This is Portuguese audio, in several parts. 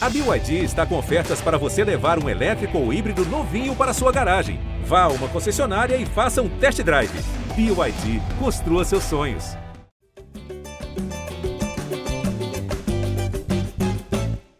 A BYD está com ofertas para você levar um elétrico ou híbrido novinho para sua garagem. Vá a uma concessionária e faça um test drive. BYD, construa seus sonhos.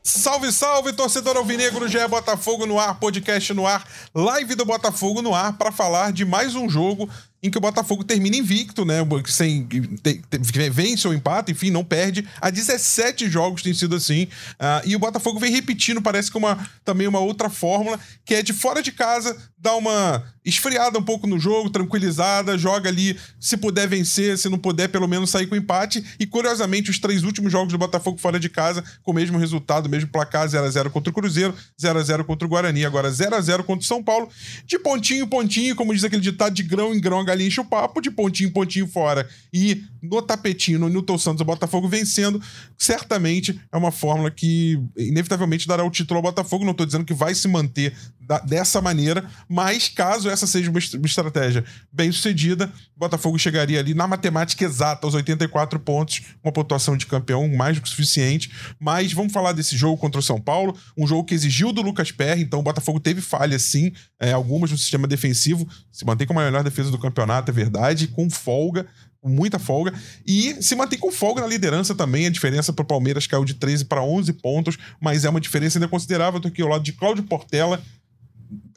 Salve, salve, torcedor alvinegro, já é Botafogo no ar, podcast no ar, live do Botafogo no ar para falar de mais um jogo em que o Botafogo termina invicto, né? Sem, te, te, vence ou empata, enfim, não perde. Há 17 jogos tem sido assim. Uh, e o Botafogo vem repetindo, parece que uma, também uma outra fórmula, que é de fora de casa, dar uma esfriada um pouco no jogo, tranquilizada, joga ali, se puder vencer, se não puder, pelo menos sair com empate. E curiosamente, os três últimos jogos do Botafogo fora de casa, com o mesmo resultado, mesmo placar, 0x0 contra o Cruzeiro, 0x0 contra o Guarani, agora 0x0 contra o São Paulo. De pontinho em pontinho, como diz aquele ditado, de grão em grão, galinha enche o papo, de pontinho em pontinho fora. E no tapetinho, no Newton Santos, o Botafogo vencendo, certamente é uma fórmula que inevitavelmente dará o título ao Botafogo. Não estou dizendo que vai se manter da, dessa maneira, mas caso essa seja uma, estratégia bem sucedida, Botafogo chegaria ali na matemática exata aos 84 pontos, uma pontuação de campeão mais do que suficiente. Mas vamos falar desse jogo contra o São Paulo, um jogo que exigiu do Lucas Perry, então o Botafogo teve falha sim, é, algumas no sistema defensivo, se mantém como a melhor defesa do campeonato, é verdade, com folga, com muita folga, e se mantém com folga na liderança também. A diferença para o Palmeiras caiu de 13 para 11 pontos, mas é uma diferença ainda considerável. Estou aqui ao lado de Cláudio Portela,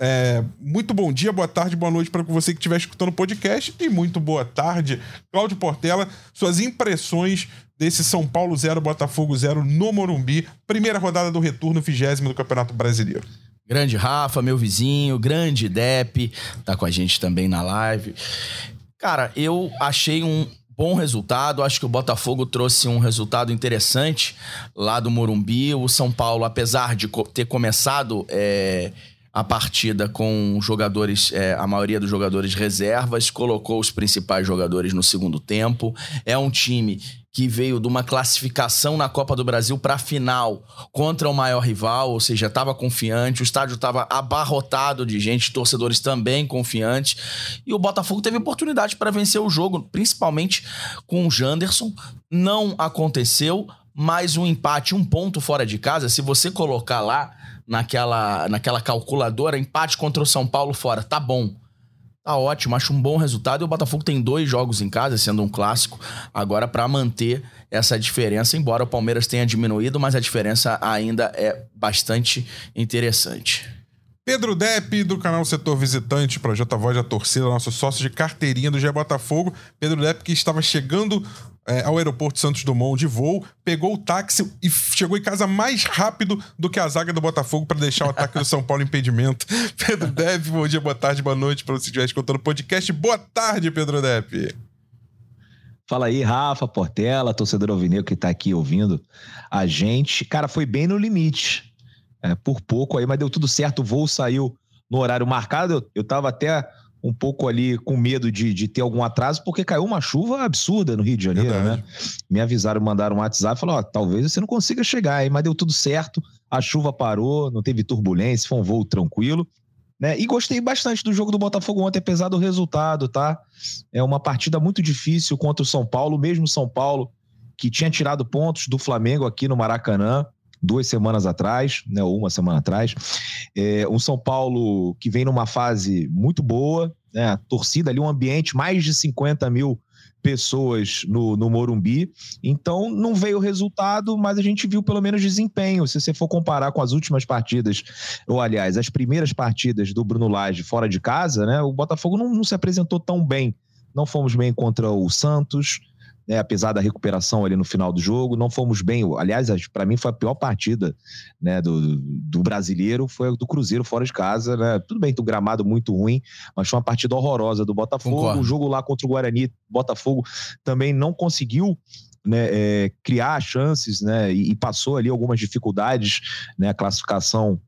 é, muito bom dia, boa tarde, boa noite para você que estiver escutando o podcast. E muito boa tarde, Cláudio Portela. Suas impressões desse São Paulo 0, Botafogo 0 no Morumbi. Primeira rodada do retorno, vigésimo do Campeonato Brasileiro. Grande Rafa, meu vizinho, grande Dep, tá com a gente também na live. Cara, eu achei um bom resultado. Acho que o Botafogo trouxe um resultado interessante lá do Morumbi. O São Paulo, apesar de ter começado. É a partida com jogadores, é, a maioria dos jogadores reservas, colocou os principais jogadores no segundo tempo. É um time que veio de uma classificação na Copa do Brasil para a final contra o maior rival, ou seja, estava confiante, o estádio estava abarrotado de gente, torcedores também confiantes, e o Botafogo teve oportunidade para vencer o jogo, principalmente com o Janderson. Não aconteceu, mas um empate, um ponto fora de casa, se você colocar lá, naquela, naquela calculadora, empate contra o São Paulo fora. Tá bom. Tá ótimo, acho um bom resultado. E o Botafogo tem dois jogos em casa, sendo um clássico, agora para manter essa diferença, embora o Palmeiras tenha diminuído, mas a diferença ainda é bastante interessante. Pedro Depp, do canal Setor Visitante, Projeto Voz da Torcida, nosso sócio de carteirinha do Gé Botafogo. Pedro Depp, que estava chegando é, ao aeroporto Santos Dumont de voo, pegou o táxi e chegou em casa mais rápido do que a zaga do Botafogo para deixar o ataque do São Paulo em impedimento. Pedro Depp, bom dia, boa tarde, boa noite para você que estiver escutando o podcast. Boa tarde, Pedro Depp. Fala aí, Rafa, Portela, torcedor alvinegro que tá aqui ouvindo a gente. Cara, foi bem no limite. É, por pouco aí, mas deu tudo certo. O voo saiu no horário marcado. Eu, eu tava até um pouco ali com medo de, de ter algum atraso, porque caiu uma chuva absurda no Rio de Janeiro, Verdade. né? Me avisaram, mandaram um WhatsApp, falaram, ó, talvez você não consiga chegar aí, mas deu tudo certo, a chuva parou, não teve turbulência, foi um voo tranquilo, né? E gostei bastante do jogo do Botafogo ontem, apesar do resultado, tá? É uma partida muito difícil contra o São Paulo, mesmo São Paulo, que tinha tirado pontos do Flamengo aqui no Maracanã, duas semanas atrás, né, ou uma semana atrás. É, um São Paulo que vem numa fase muito boa, né, torcida ali, um ambiente, mais de 50 mil pessoas no, no Morumbi. Então, não veio o resultado, mas a gente viu pelo menos desempenho. Se você for comparar com as últimas partidas, ou aliás, as primeiras partidas do Bruno Lage fora de casa, né, o Botafogo não, não se apresentou tão bem. Não fomos bem contra o Santos, né, apesar da recuperação ali no final do jogo, não fomos bem. Aliás, para mim foi a pior partida né, do, do brasileiro, foi a do Cruzeiro fora de casa. Né? Tudo bem, um gramado muito ruim, mas foi uma partida horrorosa do Botafogo. Concordo. O jogo lá contra o Guarani, Botafogo também não conseguiu né, é, criar chances né, e, e, passou ali algumas dificuldades, né, a classificação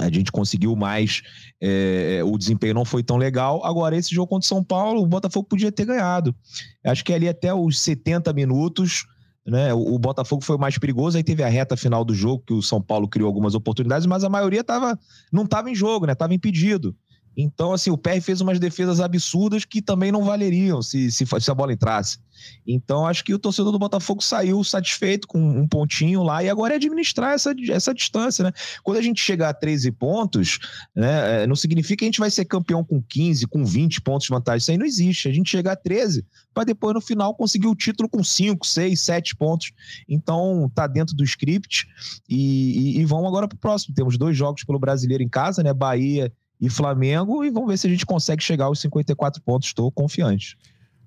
a gente conseguiu mais, é, o desempenho não foi tão legal. Agora, esse jogo contra o São Paulo, o Botafogo podia ter ganhado. Acho que ali até os 70 minutos, né, o, Botafogo foi mais perigoso. Aí teve a reta final do jogo, que o São Paulo criou algumas oportunidades, mas a maioria tava, não estava em jogo, né? Estava impedido. Então, assim, o PR fez umas defesas absurdas que também não valeriam se, se, se, a bola entrasse. Então, acho que o torcedor do Botafogo saiu satisfeito com um pontinho lá e agora é administrar essa, essa distância, né? Quando a gente chegar a 13 pontos, né, é, não significa que a gente vai ser campeão com 15, com 20 pontos de vantagem. Isso aí não existe. A gente chegar a 13 para depois, no final, conseguir o título com 5, 6, 7 pontos. Então, tá dentro do script e, e, e vamos agora para o próximo. Temos dois jogos pelo brasileiro em casa, né? Bahia e Flamengo, e vamos ver se a gente consegue chegar aos 54 pontos. Estou confiante.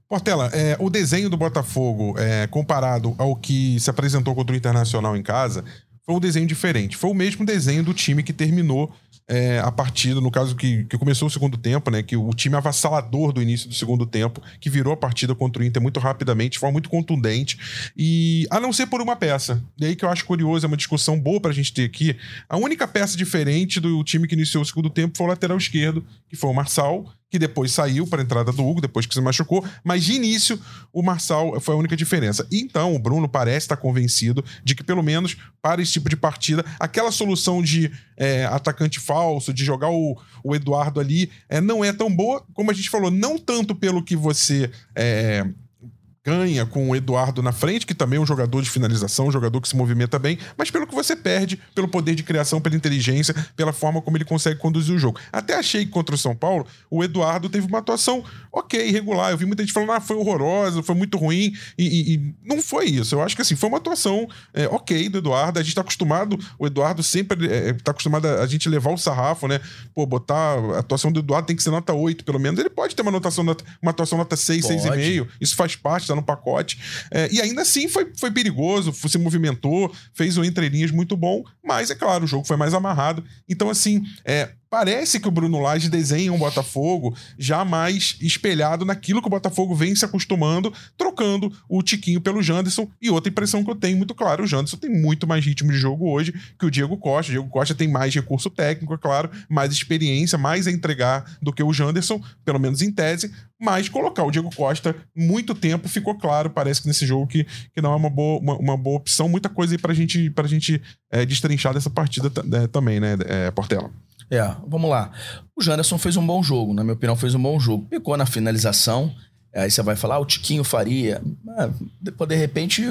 Portela, é, o desenho do Botafogo, é, comparado ao que se apresentou contra o Internacional em casa, foi um desenho diferente. Foi o mesmo desenho do time que terminou é, a partida, no caso que, que começou o segundo tempo, né? Que o time avassalador do início do segundo tempo, que virou a partida contra o Inter muito rapidamente, de forma muito contundente. E a não ser por uma peça. E aí que eu acho curioso, é uma discussão boa pra gente ter aqui. A única peça diferente do time que iniciou o segundo tempo foi o lateral esquerdo, que foi o Marçal, que depois saiu para a entrada do Hugo, depois que se machucou, mas de início o Marçal foi a única diferença. Então o Bruno parece estar convencido de que, pelo menos para esse tipo de partida, aquela solução de é, atacante falso, de jogar o, o Eduardo ali, é, não é tão boa, como a gente falou, não tanto pelo que você. É, ganha com o Eduardo na frente, que também é um jogador de finalização, um jogador que se movimenta bem, mas pelo que você perde, pelo poder de criação, pela inteligência, pela forma como ele consegue conduzir o jogo. Até achei que contra o São Paulo, o Eduardo teve uma atuação ok, regular. Eu vi muita gente falando, ah, foi horrorosa, foi muito ruim, e, e, e não foi isso. Eu acho que assim, foi uma atuação é, ok do Eduardo. A gente tá acostumado, o Eduardo sempre é, tá acostumado a, a, gente levar o sarrafo, né? Pô, botar a atuação do Eduardo tem que ser nota 8, pelo menos. Ele pode ter uma, anotação, uma atuação nota 6, 6,5. Isso faz parte no pacote. É, e ainda assim foi, foi perigoso, se movimentou, fez o entrelinhas muito bom, mas é claro, o jogo foi mais amarrado. Então, assim, é, Parece que o Bruno Lage desenha um Botafogo já mais espelhado naquilo que o Botafogo vem se acostumando, trocando o Tiquinho pelo Janderson. E outra impressão que eu tenho muito claro: o Janderson tem muito mais ritmo de jogo hoje que o Diego Costa. O Diego Costa tem mais recurso técnico, é claro, mais experiência, mais a entregar do que o Janderson, pelo menos em tese. Mas colocar o Diego Costa muito tempo ficou claro, parece que nesse jogo que, que não é uma boa, uma, uma boa opção. Muita coisa aí pra gente, pra gente é, destrinchar dessa partida é, também, né, é, Portela? É, vamos lá. O Janderson fez um bom jogo, na minha opinião, fez um bom jogo. Pecou na finalização. Aí você vai falar, ah, o Tiquinho faria. Ah, de repente,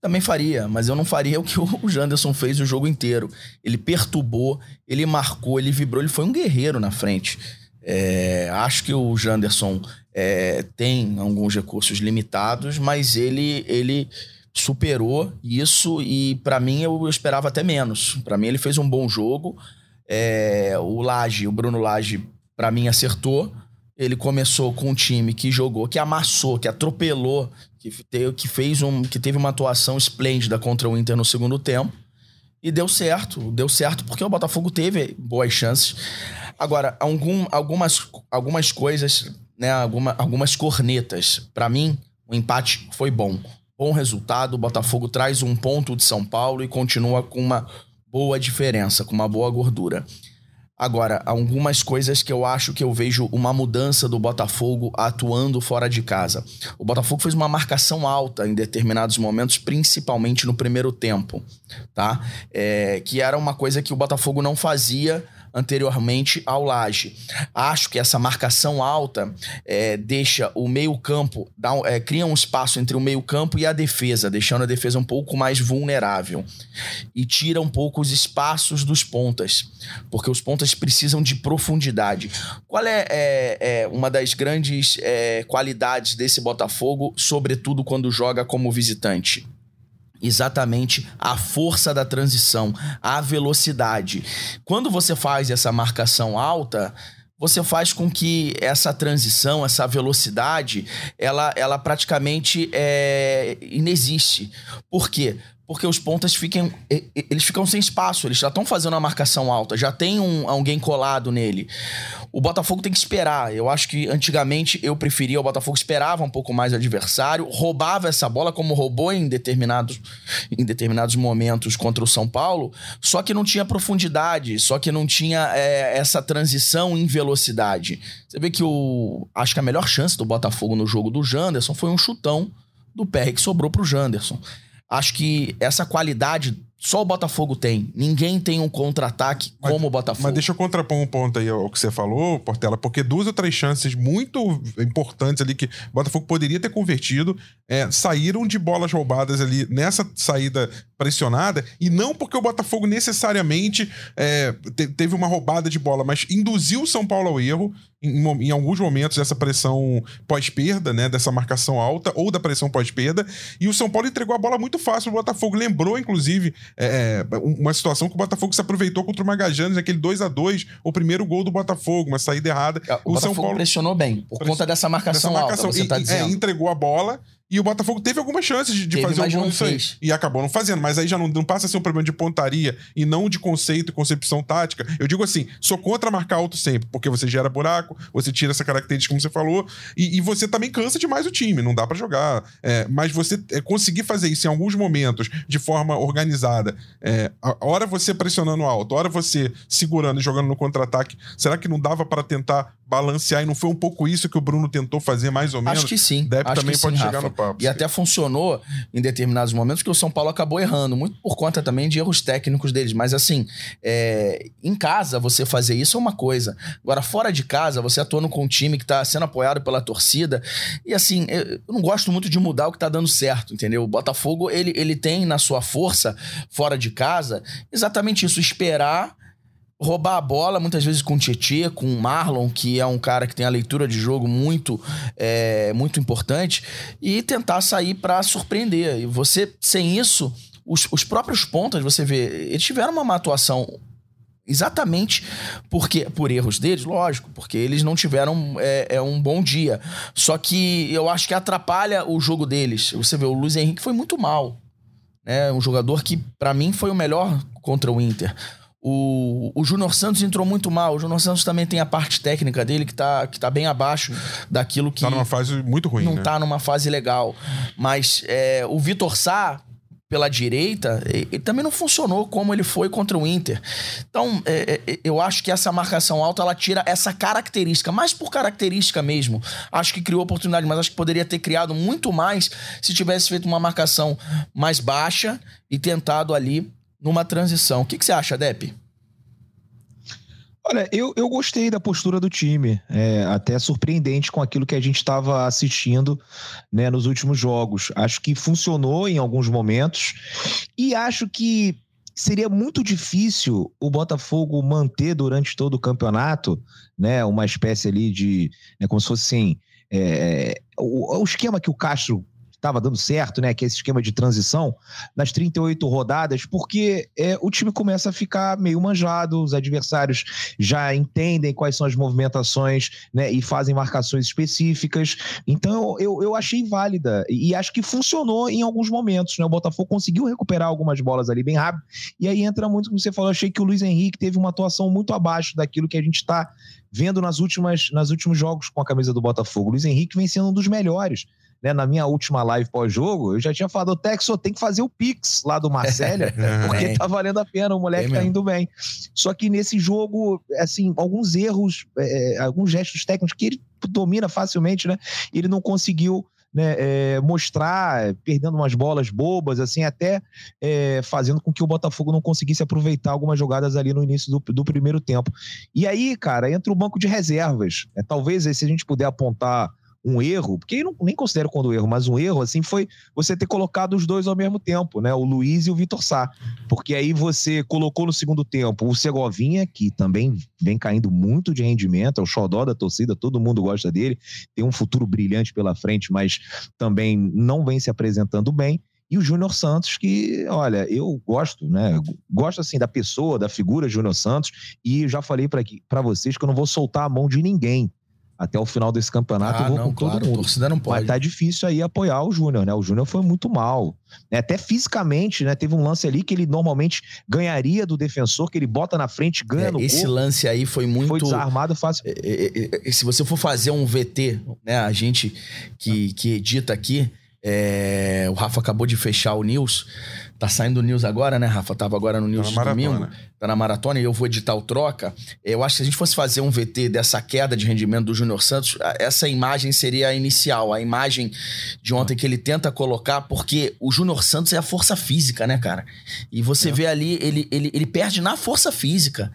também faria, mas eu não faria o que o Janderson fez o jogo inteiro. Ele perturbou, ele marcou, ele vibrou, ele foi um guerreiro na frente. É, acho que o Janderson é, tem alguns recursos limitados, mas ele, ele superou isso e para mim eu esperava até menos. Para mim ele fez um bom jogo. É, o Laje, o Bruno Laje, para mim, acertou. Ele começou com um time que jogou, que amassou, que atropelou, que, te, que fez um, que teve uma atuação esplêndida contra o Inter no segundo tempo. E deu certo. Deu certo porque o Botafogo teve boas chances. Agora, algum, algumas, algumas coisas, né? Alguma, algumas cornetas. Para mim, o empate foi bom. Bom resultado. O Botafogo traz um ponto de São Paulo e continua com uma boa diferença, com uma boa gordura. Agora, algumas coisas que eu acho que eu vejo uma mudança do Botafogo atuando fora de casa. O Botafogo fez uma marcação alta em determinados momentos, principalmente no primeiro tempo, tá? É, que era uma coisa que o Botafogo não fazia anteriormente ao Laje. Acho que essa marcação alta é, deixa o meio-campo, é, cria um espaço entre o meio-campo e a defesa, deixando a defesa um pouco mais vulnerável. E tira um pouco os espaços dos pontas, porque os pontas precisam de profundidade. Qual é, é, é uma das grandes é, qualidades desse Botafogo, sobretudo quando joga como visitante? Exatamente a força da transição, a velocidade. Quando você faz essa marcação alta, você faz com que essa transição, essa velocidade, ela, ela praticamente é, inexiste. Por quê? Porque os pontas fiquem, eles ficam sem espaço, eles já estão fazendo a marcação alta, já tem um, alguém colado nele. O Botafogo tem que esperar. Eu acho que antigamente eu preferia o Botafogo esperava um pouco mais o adversário, roubava essa bola como roubou em determinados, em determinados momentos contra o São Paulo, só que não tinha profundidade, só que não tinha é, essa transição em velocidade. Você vê que o acho que a melhor chance do Botafogo no jogo do Janderson foi um chutão do PR que sobrou pro Janderson. Acho que essa qualidade só o Botafogo tem. Ninguém tem um contra-ataque como o Botafogo. Mas deixa eu contrapor um ponto aí ao que você falou, Portela, porque duas ou três chances muito importantes ali que o Botafogo poderia ter convertido é, saíram de bolas roubadas ali nessa saída pressionada e não porque o Botafogo necessariamente é, te, teve uma roubada de bola, mas induziu o São Paulo ao erro em, em alguns momentos dessa pressão pós-perda, né, dessa marcação alta ou da pressão pós-perda e o São Paulo entregou a bola muito fácil. O Botafogo lembrou, inclusive, é, é uma situação que o Botafogo se aproveitou contra o Magajanes, aquele 2 a 2 o primeiro gol do Botafogo, uma saída errada. O, o São Paulo pressionou bem por conta dessa marcação, dessa marcação alta. Você tá e, dizendo. É, entregou a bola e o Botafogo teve algumas chances de, de teve, fazer gol disso aí. E acabou não fazendo. Mas aí já não, não, passa a ser um problema de pontaria e não de conceito e concepção tática. Eu digo assim: sou contra marcar alto sempre, porque você gera buraco, você tira essa característica, como você falou, e, e você também cansa demais o time, não dá para jogar. É, mas você é, conseguir fazer isso em alguns momentos de forma organizada, é, a hora você pressionando alto, a hora você segurando e jogando no contra-ataque, será que não dava para tentar balancear e não foi um pouco isso que o Bruno tentou fazer mais ou menos? Acho que sim. Acho também pode sim, chegar Rafa. no papo. E até funcionou em determinados momentos que o São Paulo acabou errando, muito por conta também de erros técnicos deles. Mas assim, é, em casa você fazer isso é uma coisa. Agora, fora de casa, você atuando com um time que está sendo apoiado pela torcida. E assim, eu não gosto muito de mudar o que está dando certo, entendeu? O Botafogo, ele, ele tem na sua força, fora de casa, exatamente isso, esperar roubar a bola, muitas vezes com o Tietê, com o Marlon, que é um cara que tem a leitura de jogo muito, é, muito importante, e tentar sair para surpreender. E você, sem isso, os, os próprios pontas, você vê, eles tiveram uma atuação Exatamente porque por erros deles, lógico, porque eles não tiveram é, é, um bom dia. Só que eu acho que atrapalha o jogo deles. Você vê, o Luiz Henrique foi muito mal. Né? Um jogador que, para mim, foi o melhor contra o Inter. O, o Júnior Santos entrou muito mal. O Júnior Santos também tem a parte técnica dele que tá, que tá bem abaixo daquilo que. Tá numa fase muito ruim. Não né? tá numa fase legal. Mas é, o Vitor Sá, pela direita, ele também não funcionou como ele foi contra o Inter. Então, é, é, eu acho que essa marcação alta ela tira essa característica, mais por característica mesmo. Acho que criou oportunidade, mas acho que poderia ter criado muito mais se tivesse feito uma marcação mais baixa e tentado ali numa transição. O que, que você acha, Depp? Olha, eu, eu gostei da postura do time, é, até surpreendente com aquilo que a gente estava assistindo né, nos últimos jogos. Acho que funcionou em alguns momentos e acho que seria muito difícil o Botafogo manter durante todo o campeonato, né, uma espécie ali de, né, como se fosse assim, é, o, o esquema que o Castro estava dando certo, né? Que é esse esquema de transição, nas 38 rodadas, porque é, o time começa a ficar meio manjado, os adversários já entendem quais são as movimentações, né? E fazem marcações específicas. Então eu, eu achei válida e acho que funcionou em alguns momentos, né? O Botafogo conseguiu recuperar algumas bolas ali bem rápido. E aí entra muito como você falou, achei que o Luiz Henrique teve uma atuação muito abaixo daquilo que a gente está vendo nas últimas, nas últimos jogos com a camisa do Botafogo. O Luiz Henrique vem sendo um dos melhores né, na minha última live pós-jogo, eu já tinha falado, o Texo tem que fazer o Pix lá do Marcélia, porque tá valendo a pena, o moleque tá indo bem. Só que nesse jogo, assim, alguns erros, é, alguns gestos técnicos que ele domina facilmente, né? Ele não conseguiu né, é, mostrar, perdendo umas bolas bobas, assim, até é, fazendo com que o Botafogo não conseguisse aproveitar algumas jogadas ali no início do, do primeiro tempo. E aí, cara, entra o banco de reservas. É, talvez, se a gente puder apontar um erro, porque eu não, nem considero quando erro, mas um erro, assim, foi você ter colocado os dois ao mesmo tempo, né? O Luiz e o Vitor Sá. Porque aí você colocou no segundo tempo o Segovinha, que também vem caindo muito de rendimento, é o xodó da torcida, todo mundo gosta dele, tem um futuro brilhante pela frente, mas também não vem se apresentando bem e o Júnior Santos, que, olha, eu gosto, né? Gosto assim da pessoa, da figura Júnior Santos, e já falei para vocês que eu não vou soltar a mão de ninguém até o final desse campeonato, ah, eu vou não, com todo claro, mundo. torcida não pode. Mas tá difícil aí apoiar o Júnior, né? O Júnior foi muito mal. Né? Até fisicamente, né? Teve um lance ali que ele normalmente ganharia do defensor, que ele bota na frente, ganha é, no Esse gol. lance aí foi muito... Foi desarmado fácil. É, é, é, se você for fazer um VT, né? A gente que, que edita aqui, é, o Rafa acabou de fechar o news. Tá saindo news agora, né, Rafa? Tava agora no news Tá de domingo. maratona. Tá na maratona e eu vou editar o troca. Eu acho que se a gente fosse fazer um VT dessa queda de rendimento do Júnior Santos, essa imagem seria a inicial, a imagem de ontem que ele tenta colocar, porque o Júnior Santos é a força física, né, cara? E É. você vê ali, ele, ele, ele perde na força física.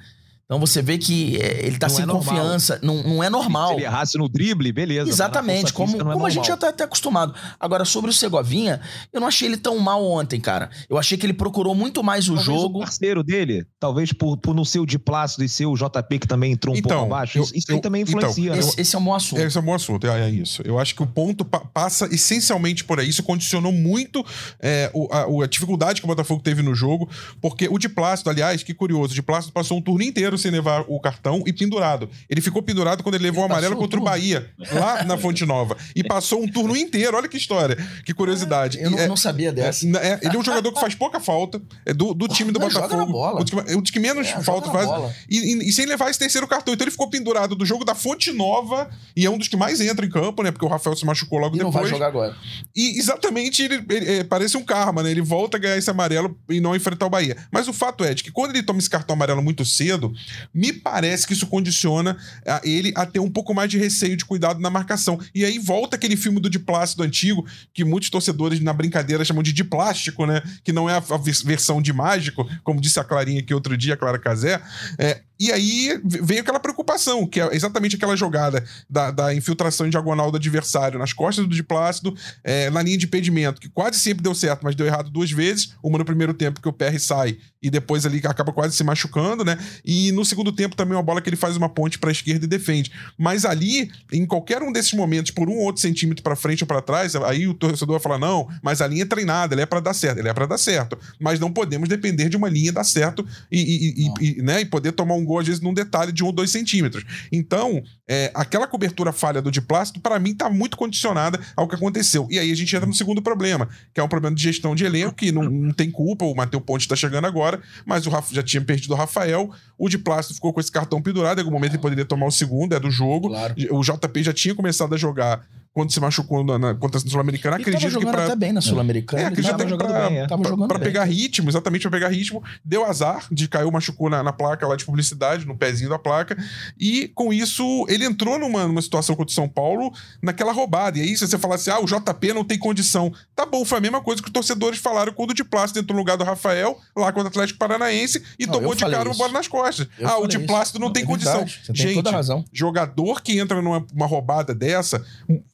Então você vê que é, ele tá Não sem é confiança, não, não é normal. Se ele errasse no drible, beleza. Exatamente, como, é como a gente já tá até acostumado. Agora, sobre o Segovinha, eu não achei ele tão mal ontem, cara. Eu achei que ele procurou muito mais o Talvez jogo. O parceiro dele, talvez por, por não ser o de Plácido e ser o JP que também entrou um Então, pouco abaixo, isso, isso eu- aí também então, influencia. né? Esse, esse é um bom assunto. Esse é um bom assunto, é, é isso. Eu acho que o ponto pa- passa essencialmente por aí. Isso condicionou muito é, o- a, a dificuldade que o Botafogo teve no jogo, porque o de Plácido, aliás, que curioso, o de Plácido passou um turno inteiro sem levar o cartão e pendurado. Ele ficou pendurado quando ele levou o Ele amarelo passou contra o? Bahia, lá na Fonte Nova. E passou um turno inteiro, olha que história, que curiosidade. Eu não, é, não sabia dessa. é, é, ele é um jogador que faz pouca falta, é do, do time do Não, Botafogo. bola. O de que, o menos É, falta faz. E, e- e sem levar esse terceiro cartão. Então ele ficou pendurado do jogo da Fonte Nova e é um dos que mais entra em campo, né? Porque o Rafael se machucou logo E não depois. vai jogar agora. E exatamente ele, ele- é, parece um karma, né? Ele volta a ganhar esse amarelo e não enfrentar o Bahia. Mas o fato é de que quando ele toma esse cartão amarelo muito cedo, me parece que isso condiciona a ele a ter um pouco mais de receio de cuidado na marcação. E aí volta aquele filme do Diplácido antigo, que muitos torcedores na brincadeira chamam de Diplástico, né? Que não é a, a vers- versão de mágico, como disse a Clarinha aqui outro dia, a Clara Casé. É, e aí veio aquela preocupação, que é exatamente aquela jogada da, da infiltração em diagonal do adversário nas costas do Diplácido, é, na linha de impedimento, que quase sempre deu certo, mas deu errado duas vezes. Uma no primeiro tempo, que o PR sai e depois ali acaba quase se machucando, né? E no segundo tempo também uma bola que ele faz uma ponte para a esquerda e defende. Mas ali, em qualquer um desses momentos, por um ou outro centímetro para frente ou para trás, aí o torcedor vai falar: não, mas a linha é treinada, ele é para dar certo, ele é para dar certo. Mas não podemos depender de uma linha dar certo e, e- e- e, né, e poder tomar um gol, às vezes, num detalhe de um ou dois centímetros. Então, é, aquela cobertura falha do Diplácido, para mim, tá muito condicionada ao que aconteceu. E aí a gente entra no segundo problema, que é um problema de gestão de elenco, que não, não tem culpa, o Matheus Ponte está chegando agora, mas o Rafa já tinha perdido o Rafael, o Diplácido ficou com esse cartão pendurado, em algum momento ele poderia tomar o segundo, é do jogo. Claro. O JP já tinha começado a jogar quando se machucou na, na, contra a Sul-Americana. Acredito que pra, até bem na Sul-Americana. é, acredito tava que jogando pra, bem. é. Tava pra- pra bem. pegar ritmo, exatamente pra pegar ritmo. Deu azar de caiu, machucou na, na placa lá de publicidade, no pezinho da placa. E com isso, ele entrou numa, numa situação contra o São Paulo naquela roubada. E aí, se você falar assim, ah, o JP não tem condição. Tá bom, foi a mesma coisa que os torcedores falaram quando o de Plácido entrou no lugar do Rafael, lá contra o Atlético Paranaense, e Não, tomou de cara uma bola nas costas. Eu ah, o de. Plácido não, tem é condição. verdade, Você tem Gente, toda a razão. jogador que entra numa uma roubada dessa,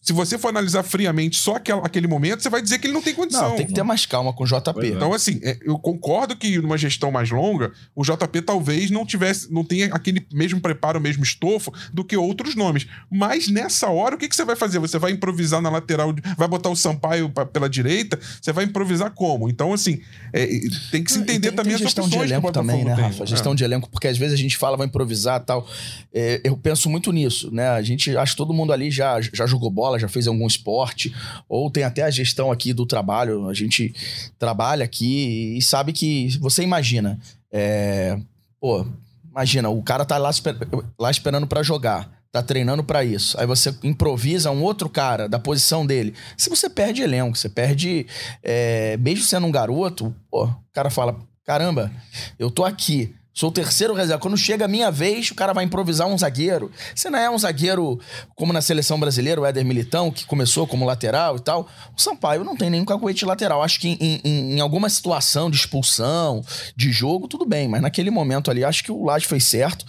se você for analisar friamente só aquela- aquele momento, você vai dizer que ele não tem condição. Não, tem que ter mais calma com o JP. Então, assim, é, eu concordo que numa gestão mais longa, o JP talvez não tivesse, não tenha aquele mesmo preparo, o mesmo estofo do que outros nomes. Mas nessa hora, o que, que você vai fazer? Você vai improvisar na lateral, vai botar o Sampaio pra- pela direita, você vai improvisar como? Então, assim, é, tem que se entender tem- também tem as gestão de elenco também, né, tem. Rafa? É. Gestão de elenco, porque às vezes a gente fala, vai improvisar e tal. É, eu penso muito nisso, né? A gente, acho que todo mundo ali já, já jogou bola, já fez algum esporte, ou tem até a gestão aqui do trabalho. A gente trabalha aqui e sabe que você imagina. é, pô, imagina, o cara tá lá, esper- lá esperando pra jogar. Tá treinando pra isso. Aí você improvisa um outro cara da posição dele. Se você perde elenco, você perde. É, mesmo sendo um garoto, pô, o cara fala: caramba, eu tô aqui. Sou o terceiro reserva. Quando chega a minha vez, o cara vai improvisar um zagueiro. Você não é um zagueiro como na seleção brasileira, o Éder Militão, que começou como lateral e tal. O Sampaio não tem nenhum cacuete lateral. Acho que em, em- em alguma situação de expulsão, de jogo, tudo bem. Mas naquele momento ali, acho que o Laje fez certo.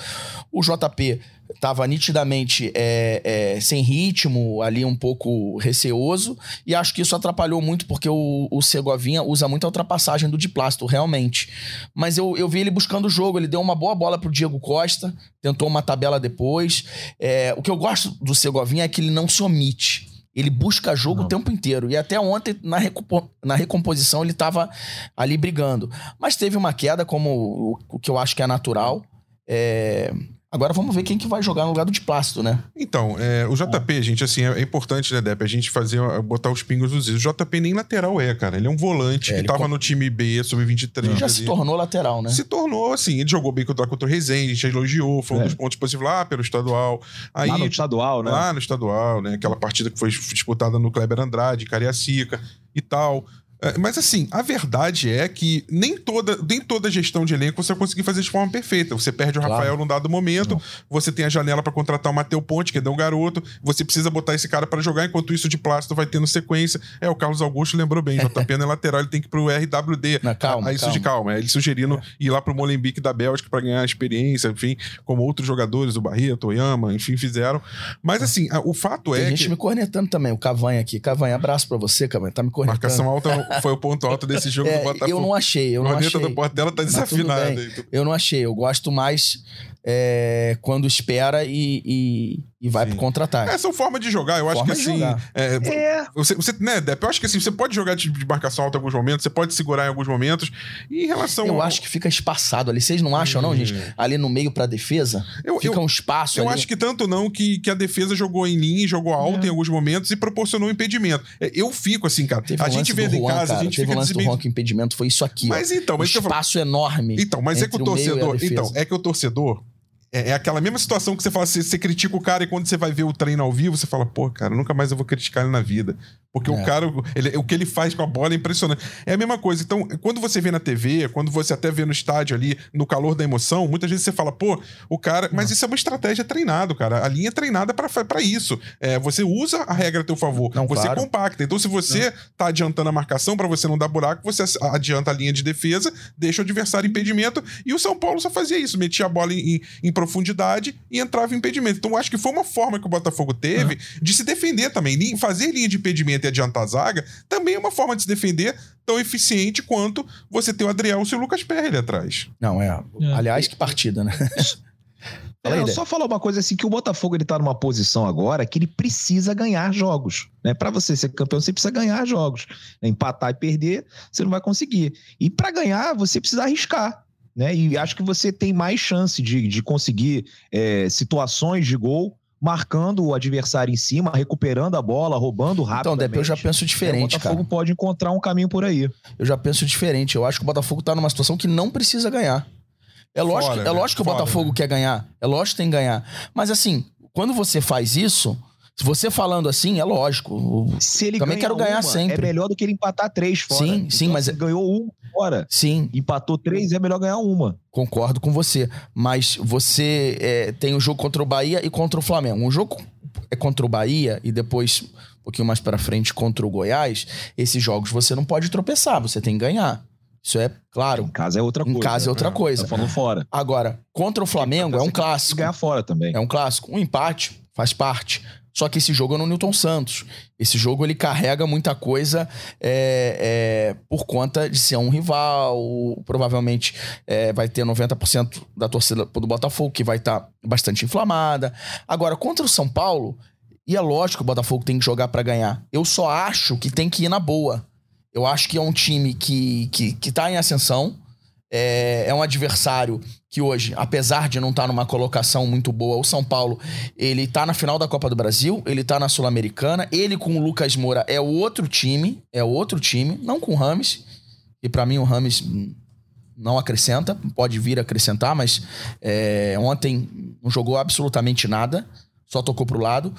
O JP tava nitidamente é, é, sem ritmo, ali um pouco receoso. E acho que isso atrapalhou muito, porque o, o Segovinha usa muito a ultrapassagem do Diplácito, realmente. Mas eu, eu vi ele buscando o jogo, ele deu uma boa bola pro Diego Costa, tentou uma tabela depois. É, o que eu gosto do Segovinha é que ele não se omite. Ele busca jogo o tempo inteiro. E até ontem, na, recompo- na recomposição, ele tava ali brigando. Mas teve uma queda, como o, o que eu acho que é natural. É, Agora vamos ver quem que vai jogar no lugar do Diplácito, né? Então, é, o JP, gente, assim, é, é importante, né, Depp, a gente fazer, botar os pingos nos is. O JP nem lateral é, cara. Ele é um volante É, que tava com- no time B, sub-23. Ele já ali. se tornou lateral, né? Se tornou, assim, ele jogou bem contra, contra o Rezende, a gente elogiou, foi um É. dos pontos positivos lá pelo estadual. Aí, Lá no estadual, né? lá no estadual, né? Aquela partida que foi disputada no Kleber Andrade, Cariacica e tal. É, mas assim, a verdade é que nem toda, nem toda gestão de elenco você vai conseguir fazer de forma perfeita. Você perde o Claro. Rafael num dado momento, Não. você tem a janela pra contratar o Mateu Ponte, que é um garoto, você precisa botar esse cara pra jogar, enquanto isso de plástico vai tendo sequência. É, o Carlos Augusto lembrou bem, JP é lateral, ele tem que ir pro RWD. Não, calma, Ah, isso de calma. é Ele sugerindo ir lá pro Molenbeek da Bélgica pra ganhar experiência, enfim, como outros jogadores, o Barreto, o Yama, enfim, fizeram. Mas assim, a- o fato Tem é gente que me cornetando também, o Cavanha aqui. Cavanha, abraço pra você, Cavanha. Tá me cornetando. marcação alta foi o ponto alto desse jogo É, do Botafogo. eu não achei, eu não Corneta do Portela tá desafinada. Eu não achei. Eu gosto mais é, quando espera e, e, e vai Sim. pro contra-ataque. É, são formas de jogar. Eu acho Forma que de assim. é, É. Você, você, né, Depp? Eu acho que assim, você pode jogar de, marcação alta em alguns momentos, você pode segurar em alguns momentos. E em relação Eu ao- acho que fica espaçado ali. Vocês não acham, não, gente? Ali no meio pra defesa, Eu- fica eu- um espaço Eu ali. acho que tanto não que, que a defesa jogou em linha, jogou alto em alguns momentos e proporcionou impedimento. É, Eu fico assim, cara. Teve a um gente do em Juan, casa, cara. a gente Teve fica um lance do Juan que o impedimento foi isso aqui, Mas ó. então, Um mas que eu falo- espaço enorme. Então, mas é que o torcedor. Então, é que o torcedor. É, é aquela mesma situação que você fala, você, você critica o cara e quando você vai ver o treino ao vivo, você fala, pô, cara, nunca mais eu vou criticar ele na vida. Porque o É. cara, ele- o que ele faz com a bola é impressionante. É a mesma coisa. Então, quando você vê na TV, quando você até vê no estádio ali, no calor da emoção, muitas vezes você fala, pô, o cara. Mas isso é uma estratégia treinado, cara. A linha é treinada pra pra isso. É, você usa a regra a teu favor. Não, você claro. compacta. Então, se você tá adiantando a marcação pra você não dar buraco, você adianta a linha de defesa, deixa o adversário em impedimento. E o São Paulo só fazia isso, metia a bola em, em- em profundidade e entrava em impedimento. Então, eu acho que foi uma forma que o Botafogo teve de se defender também. Fazer linha de impedimento e adiantar a zaga também é uma forma de se defender tão eficiente quanto você ter o Adriel e o Lucas Perry ali atrás. Não, é. É. Aliás, que partida, né? É, só falar uma coisa assim, que o Botafogo ele tá numa posição agora que ele precisa ganhar jogos. Né? Para você ser campeão, você precisa ganhar jogos. Empatar e perder, você não vai conseguir. E para ganhar, você precisa arriscar. Né? E acho que você tem mais chance de, de conseguir é, situações de gol marcando o adversário em cima, recuperando a bola, roubando rápido. Então, Depp, eu já penso o diferente, Botafogo cara. pode encontrar um caminho por aí. Eu já penso diferente. Eu acho que o Botafogo tá numa situação que não precisa ganhar. É lógico, Fora, é né? lógico que o Fora, Botafogo né? quer ganhar. É lógico que tem que ganhar. Mas assim, quando você faz isso, se você falando assim, é lógico. Se ele Também quero ganhar uma, sempre. É melhor do que ele empatar três fora. Sim, sim, mas se é- ganhou uma fora, Sim, empatou três, é melhor ganhar uma. concordo com você. Mas você é, tem o jogo contra o Bahia e contra o Flamengo. Um jogo é contra o Bahia e depois, um pouquinho mais pra frente, contra o Goiás. Esses jogos você não pode tropeçar, você tem que ganhar. Isso é claro. Em casa é outra Em coisa. casa é outra É, coisa. Tá falando fora. Agora, contra o Flamengo é um clássico. Ganhar fora também. É um clássico. Um empate faz parte. Só que esse jogo é no Newton Santos. Esse jogo ele carrega muita coisa é, é, por conta de ser um rival. Provavelmente é, vai ter 90% da torcida do Botafogo que vai estar bastante inflamada. Agora, contra o São Paulo, e é lógico que o Botafogo tem que jogar pra ganhar. Eu só acho que tem que ir na boa. Eu acho que é um time que, que, que tá em ascensão. É, é um adversário que hoje, apesar de não estar numa colocação muito boa, o São Paulo, ele tá na final da Copa do Brasil, ele tá na Sul-Americana, ele com o Lucas Moura é outro time, é outro time, não com o Rames, e pra mim o Rames não acrescenta, pode vir acrescentar, mas é, ontem não jogou absolutamente nada, só tocou pro lado.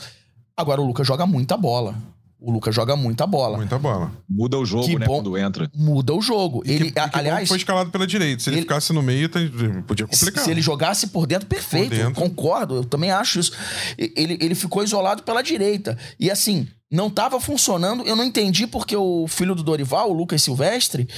Agora o Lucas joga muita bola. O Lucas joga muita bola. Muita bola. Muda o jogo, Que né? bom. Quando entra. Muda o jogo. E ele, que- aliás, foi escalado pela direita. Se ele, ele- ficasse no meio, tá- podia complicar. Se ele jogasse por dentro, perfeito. Por dentro. Concordo, eu também acho isso. Ele, ele ficou isolado pela direita. E assim, não estava funcionando. Eu não entendi porque o filho do Dorival, o Lucas Silvestre,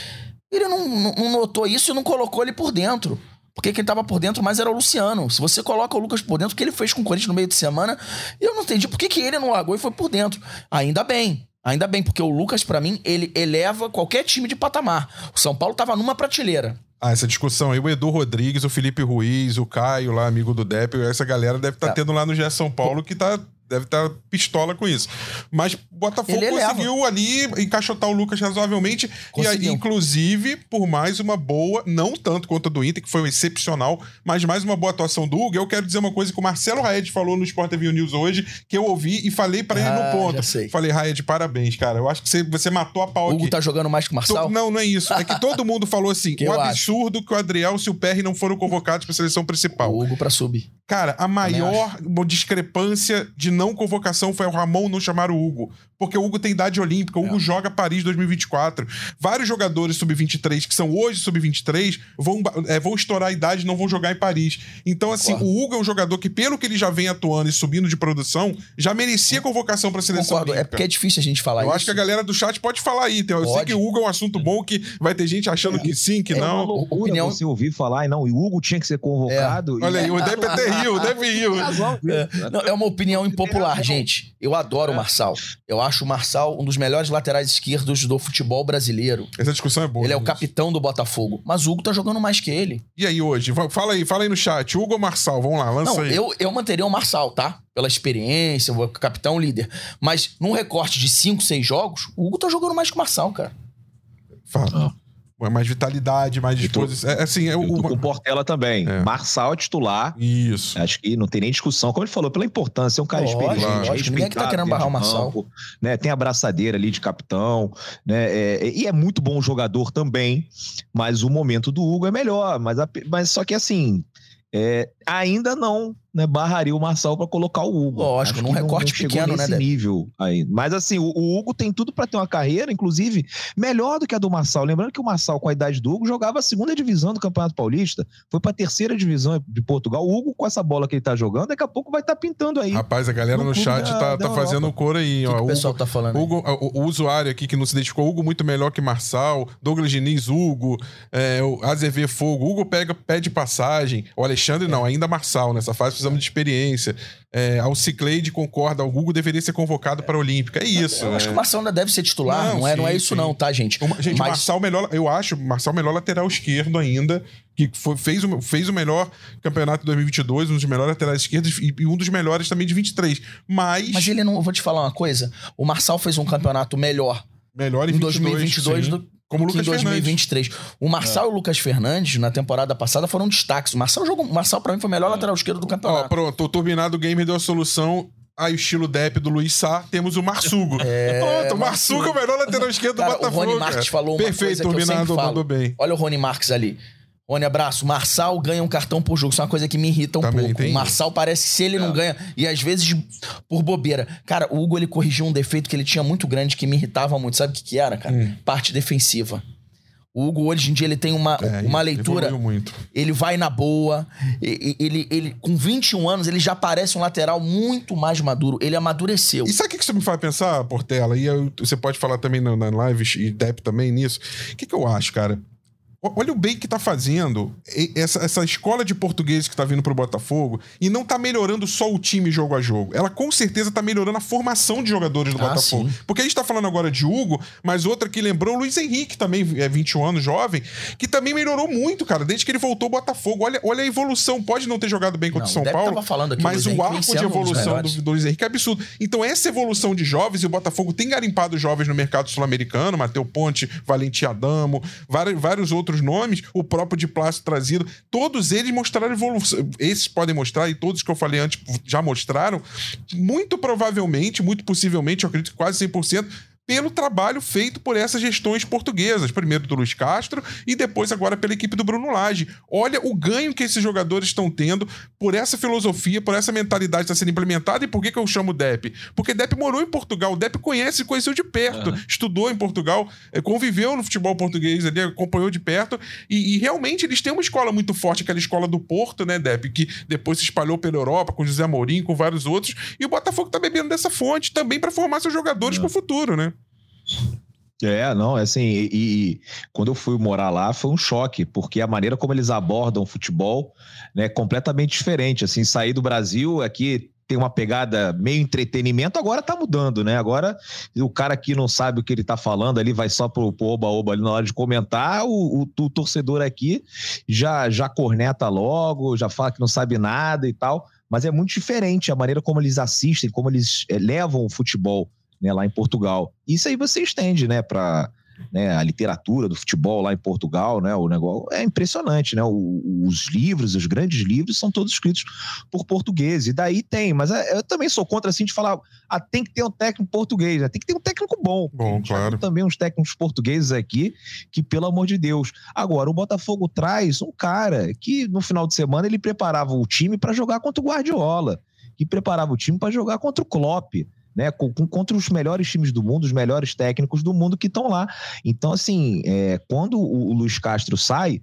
ele não, não- não notou isso e não colocou ele por dentro. Porque quem tava por dentro mais era o Luciano. Se você coloca o Lucas por dentro, o que ele fez com o Corinthians no meio de semana, eu não entendi por que, que ele não largou e foi por dentro. Ainda bem. Ainda bem, porque o Lucas, pra mim, ele eleva qualquer time de patamar. O São Paulo tava numa prateleira. Ah, essa discussão aí, o Edu Rodrigues, o Felipe Ruiz, o Caio lá, amigo do Depp, essa galera deve estar Tá. tendo lá no GE São Paulo que tá, deve estar pistola com isso. Mas o Botafogo Ele eleva. conseguiu ali encaixotar o Lucas razoavelmente. E aí, inclusive, por mais uma boa, não tanto quanto a do Inter, que foi um excepcional, mas mais uma boa atuação do Hugo. Eu quero dizer uma coisa que o Marcelo Raed falou no Sport TV News hoje, que eu ouvi e falei pra ele Ah, no ponto. já sei. Falei, Raed, parabéns, cara. Eu acho que você, você matou a pau O Hugo aqui. tá jogando mais que o Marçal? Não, não é isso. É que todo mundo falou assim: Que absurdo que o Adriel e o Perry não foram convocados pra seleção principal. O Hugo pra sub. Cara, a maior discrepância de não convocação foi o Ramon não chamar o Hugo. Porque o Hugo tem idade olímpica, o Hugo é. joga Paris 2024. Vários jogadores sub-23 que são hoje sub-23 vão, é, vão estourar a idade e não vão jogar em Paris. Então, assim, Concordo. o Hugo é um jogador que, pelo que ele já vem atuando e subindo de produção, já merecia convocação para a seleção Concordo. É olímpica. É porque é difícil a gente falar Eu isso. acho que a galera do chat pode falar aí. Eu pode. sei que o Hugo é um assunto bom que vai ter gente achando que sim, que é não. Uma opinião... você ouvir falar, e não, o Hugo tinha que ser convocado. É. Olha aí, o Dep riu, o Dep riu. É, é uma opinião impopular, gente. Eu adoro o Marçal. Eu acho o Marçal um dos melhores laterais esquerdos do futebol brasileiro. Essa discussão é boa. Ele é o capitão do Botafogo. Mas o Hugo tá jogando mais que ele. E aí, hoje? Fala aí, fala aí no chat. Hugo ou Marçal? Vamos lá, lança não, aí. Eu, eu manteria o Marçal, tá? Pela experiência, o capitão líder. Mas num recorte de 5, 6 jogos, o Hugo tá jogando mais que o Marçal, cara. Fala. Ah. É mais vitalidade, mais disposição. É, assim, é o, com Portela também. É. Marçal é titular. Isso. Acho que não tem nem discussão. Como ele falou, pela importância, é um cara lógico, experiente. Lógico, ninguém que tá querendo barrar o Marçal. Campo, né? Tem a braçadeira ali de capitão. Né? É, e é muito bom jogador também. Mas o momento do Hugo é melhor. Mas, a, mas só que assim, é, ainda não né, barraria o Marçal para colocar o Hugo. Lógico, Acho num recorte não, não pequeno, nesse né? nível aí. Mas assim, o, o Hugo tem tudo para ter uma carreira, inclusive, melhor do que a do Marçal. Lembrando que o Marçal, com a idade do Hugo, jogava a segunda divisão do Campeonato Paulista, foi para a terceira divisão de Portugal. O Hugo, com essa bola que ele tá jogando, daqui a pouco vai estar tá pintando aí. Rapaz, a galera no, no chat da, tá, da tá fazendo cor aí. O, que o pessoal tá falando? Hugo, o, o, usuário aqui que não se identificou, Hugo muito melhor que Marçal, Douglas Diniz, Hugo, é, o AZV Fogo, Hugo pega, pede passagem, o Alexandre não, ainda Marçal, nessa fase precisamos de experiência. É, ao Cicleide concorda, o Google deveria ser convocado para a Olímpica. É isso. Eu acho que o Marçal ainda deve ser titular, não, não é, sim, não é isso sim. não, tá, gente? Uma, gente, Mas... Marçal melhor, eu acho, Marçal melhor lateral esquerdo ainda, que foi, fez, o, fez o melhor campeonato de 2022, um dos melhores laterais esquerdos e, e, um dos melhores também de 23. Mas... Mas ele não, vou te falar uma coisa, o Marçal fez um campeonato melhor Melhor em, em 2022 do, como o Lucas em 2023. Fernandes. O Marçal é. e o Lucas Fernandes, na temporada passada, foram destaques. O Marçal jogou. O Marçal, pra mim, foi o melhor é. lateral esquerdo do campeonato. Ó, pronto, o Turbinado Gamer deu a solução. Aí, o estilo Depp do Luiz Sá, temos o Marsugo. É, Pronto, o Marsugo é o melhor lateral esquerdo do Botafogo. O Rony Marques falou uma Perfeito, coisa que eu sempre falo. bem. Olha o Rony Marques ali. Rony, abraço. Marçal ganha um cartão por jogo. Isso é uma coisa que me irrita um Também pouco. O Marçal parece que se ele é. não ganha, e às vezes por bobeira. Cara, o Hugo ele corrigiu um defeito que ele tinha muito grande, que me irritava muito. Sabe o que, que era, cara? Hum. Parte defensiva. O Hugo, hoje em dia, ele tem uma, é, uma leitura. Muito. Ele vai na boa. Ele, ele, ele, com 21 anos, ele já parece um lateral muito mais maduro. Ele amadureceu. E sabe o que isso me faz pensar, Portela? E eu, você pode falar também na, na live e Depp também nisso. O que, que eu acho, cara? Olha o bem que tá fazendo essa, essa escola de português que tá vindo pro Botafogo e não tá melhorando só o time jogo a jogo. Ela com certeza tá melhorando a formação de jogadores do ah, Botafogo. Sim. Porque a gente tá falando agora de Hugo, mas outra que lembrou, o Luiz Henrique, também é 21 anos, jovem, que também melhorou muito, cara, desde que ele voltou ao Botafogo. Olha, olha a evolução. Pode não ter jogado bem contra o São Paulo, aqui, mas o arco de evolução do, do Luiz Henrique é absurdo. Então, essa evolução de jovens, e o Botafogo tem garimpado jovens no mercado sul-americano, Mateu Ponte, Valentim Adamo, vários, vários outros nomes. O próprio de plástico trazido, todos eles mostraram evolução. Esses podem mostrar, e todos que eu falei antes já mostraram. Muito provavelmente, muito possivelmente, eu acredito quase 100%, pelo trabalho feito por essas gestões portuguesas, primeiro do Luiz Castro e depois agora pela equipe do Bruno Lage. Olha o ganho que esses jogadores estão tendo por essa filosofia, por essa mentalidade que está sendo implementada. E por que, que eu chamo Depp? Porque Depp morou em Portugal, Depp conhece, conheceu de perto, uhum. estudou em Portugal, é, conviveu no futebol português ali, acompanhou de perto. E, e, realmente eles têm uma escola muito forte, aquela escola do Porto, né, Depp, que depois se espalhou pela Europa, com José Mourinho, com vários outros. E o Botafogo está bebendo dessa fonte também para formar seus jogadores uhum. para o futuro, né? É, não, é assim, e, e, quando eu fui morar lá foi um choque, porque a maneira como eles abordam o futebol né, é completamente diferente, assim, sair do Brasil aqui tem uma pegada meio entretenimento, agora tá mudando, né? Agora o cara que não sabe o que ele tá falando ali vai só pro, oba-oba ali na hora de comentar, o, o, o, torcedor aqui já, já corneta logo, já fala que não sabe nada e tal, mas é muito diferente a maneira como eles assistem, como eles é, levam o futebol né, lá em Portugal. Isso aí você estende, né, para né, a literatura do futebol lá em Portugal, né, o negócio é impressionante, né, o, os livros, os grandes livros são todos escritos por português, e daí tem, mas é, eu também sou contra assim de falar, ah, tem que ter um técnico português, né, tem que ter um técnico bom. Bom, claro. Também uns técnicos portugueses aqui, que pelo amor de Deus. Agora, o Botafogo traz um cara que no final de semana ele preparava o time para jogar contra o Guardiola que preparava o time para jogar contra o Klopp. Né, contra os melhores times do mundo, os melhores técnicos do mundo que estão lá. Então, assim, é, quando o, Luiz Castro sai,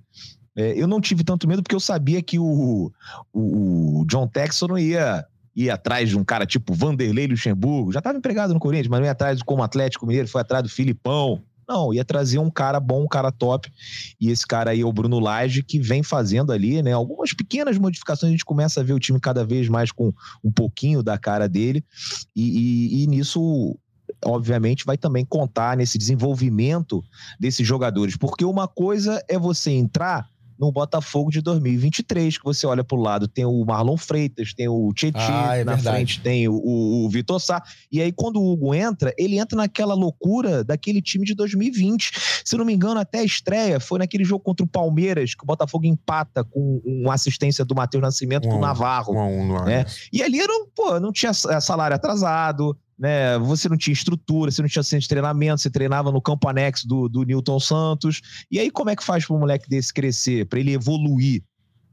é, eu não tive tanto medo porque eu sabia que o, o, o John Texon não ia ir atrás de um cara tipo Vanderlei Luxemburgo, já estava empregado no Corinthians, mas não ia atrás como Atlético Mineiro, foi atrás do Filipão. Não, ia trazer um cara bom, um cara top. E esse cara aí é o Bruno Lage, que vem fazendo ali, né? Algumas pequenas modificações, a gente começa a ver o time cada vez mais com um pouquinho da cara dele. E, e, e nisso obviamente, vai também contar nesse desenvolvimento desses jogadores. Porque uma coisa é você entrar no Botafogo de 2023, que você olha para o lado, tem o Marlon Freitas, tem o Tietchan, ah, é na verdade. frente tem o, o, o Vitor Sá. E aí, quando o Hugo entra, ele entra naquela loucura daquele time de 2020. Se não me engano, até a estreia foi naquele jogo contra o Palmeiras, que o Botafogo empata com uma assistência do Matheus Nascimento um, com o Navarro. Um, um, né? E ali era, pô, não tinha salário atrasado, né? Você não tinha estrutura, você não tinha centro de treinamento, você treinava no campo anexo do, do Newton Santos. E aí, como é que faz para um moleque desse crescer, para ele evoluir?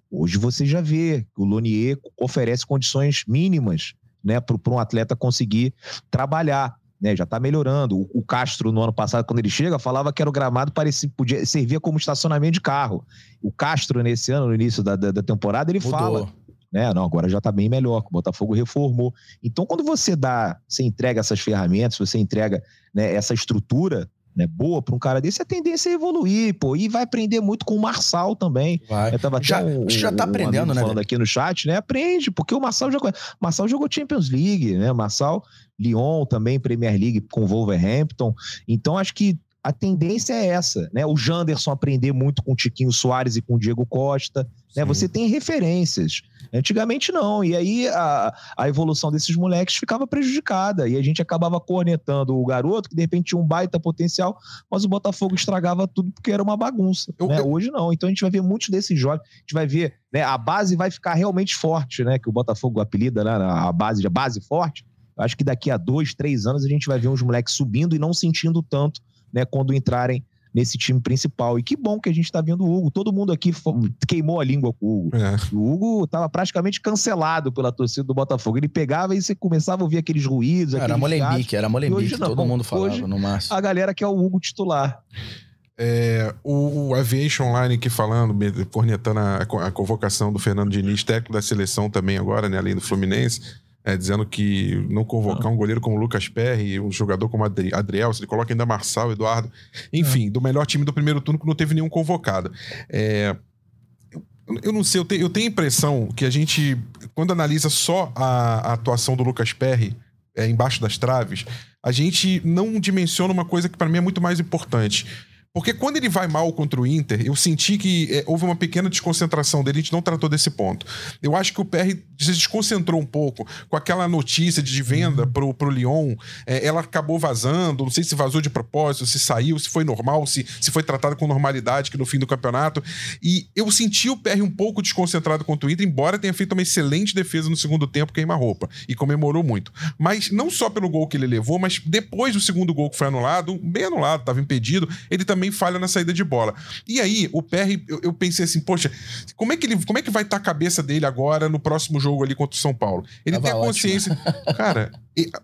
Hoje você já vê que o Lonier oferece condições mínimas né, para um atleta conseguir trabalhar. Né, já está melhorando. O, o, Castro, no ano passado, quando ele chega, falava que era o gramado parecia, podia servir como estacionamento de carro. O Castro, nesse ano, no início da, da, da temporada, ele Mudou. fala né? Não, agora já está bem melhor, o Botafogo reformou. Então, quando você dá, você entrega essas ferramentas, você entrega né, essa estrutura né, boa para um cara desse, a tendência é evoluir, pô. E vai aprender muito com o Marçal também. Vai. Eu tava já, um, já tá um, aprendendo, né? Falando aqui no chat, né? Aprende, porque o Marçal jogou, Marçal jogou Champions League, né? Marçal, Lyon também, Premier League com Wolverhampton. Então, acho que a tendência é essa, né? O Janderson aprender muito com o Tiquinho Soares e com o Diego Costa, né? Você tem referências. Antigamente não, e aí a, a evolução desses moleques ficava prejudicada, e a gente acabava cornetando o garoto, que de repente tinha um baita potencial, mas o Botafogo estragava tudo porque era uma bagunça. Eu, né? eu... Hoje não, então a gente vai ver muitos desses jovens, a gente vai ver, né? A base vai ficar realmente forte, né? Que o Botafogo apelida, né? A base, a base forte. Eu acho que daqui a dois, três anos a gente vai ver uns moleques subindo e não sentindo tanto né, quando entrarem nesse time principal. E que bom que a gente está vendo o Hugo. Todo mundo aqui queimou a língua com o Hugo. É. O Hugo estava praticamente cancelado pela torcida do Botafogo. Ele pegava e você começava a ouvir aqueles ruídos. Era aqueles Molembique, era Molembique, todo não, mundo falava hoje, no máximo. A galera que é o Hugo titular. É, o, o, Aviation Online aqui falando, cornetando a, a, convocação do Fernando Diniz, técnico da seleção também agora, né, além do Fluminense é, dizendo que não convocar um goleiro como Lucas Perry, um jogador como Adriel, se ele coloca ainda Marçal, Eduardo, enfim, é. do melhor time do primeiro turno que não teve nenhum convocado. É, eu não sei, eu tenho, eu tenho a impressão que a gente, quando analisa só a, a atuação do Lucas Perry é, embaixo das traves, a gente não dimensiona uma coisa que para mim é muito mais importante porque quando ele vai mal contra o Inter, eu senti que é, houve uma pequena desconcentração dele, a gente não tratou desse ponto. Eu acho que o PR se desconcentrou um pouco com aquela notícia de venda uhum. pro, pro Lyon. É, ela acabou vazando, não sei se vazou de propósito, se saiu, se foi normal, se, se foi tratado com normalidade que no fim do campeonato. E eu senti o PR um pouco desconcentrado contra o Inter, embora tenha feito uma excelente defesa no segundo tempo, queima-roupa, e comemorou muito. Mas não só pelo gol que ele levou, mas depois do segundo gol que foi anulado, bem anulado, estava impedido, ele também também falha na saída de bola. E aí, o PR, eu, eu pensei assim, poxa, como é que ele, como é que vai estar tá a cabeça dele agora no próximo jogo ali contra o São Paulo? Ele Tava tem a consciência, ótimo. cara,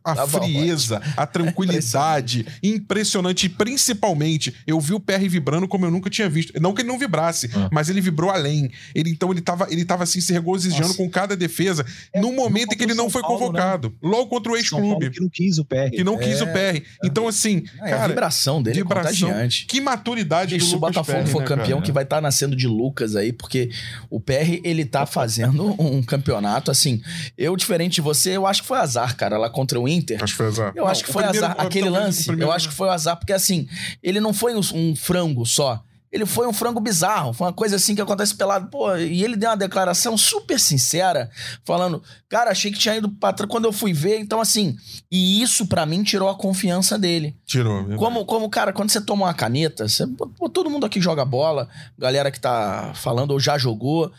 a frieza, ótimo. a tranquilidade, impressionante. E principalmente, eu vi o PR vibrando como eu nunca tinha visto. Não que ele não vibrasse, ah. mas ele vibrou além. Ele, então ele tava, ele tava assim, se regozijando Nossa. com cada defesa, é, no momento em que ele não foi Paulo, né? convocado. Né? Logo contra o ex-clube. Que não quis o PR. Que não é, quis o PR. É. Então, assim. É, cara, a vibração dele é vibração, é contagiante. Que maturidade Bicho, se o Botafogo for né, campeão, cara? que vai estar tá nascendo de Lucas aí, porque o PR, ele tá fazendo um campeonato, assim. Eu, diferente de você, eu acho que foi azar, cara, lá contra o Inter. Acho que foi azar. Eu não, acho que foi primeiro, azar. Aquele lance, eu acho que foi azar, porque assim, ele não foi um, um frango só. Ele foi um frango bizarro, foi uma coisa assim que acontece pelado. Pô, e ele deu uma declaração super sincera, falando, cara, achei que tinha ido pra trás quando eu fui ver. Então, assim, e isso para mim tirou a confiança dele. Tirou, Como, como cara, quando você toma uma caneta, você, pô, todo mundo aqui joga bola, galera que tá falando ou já jogou.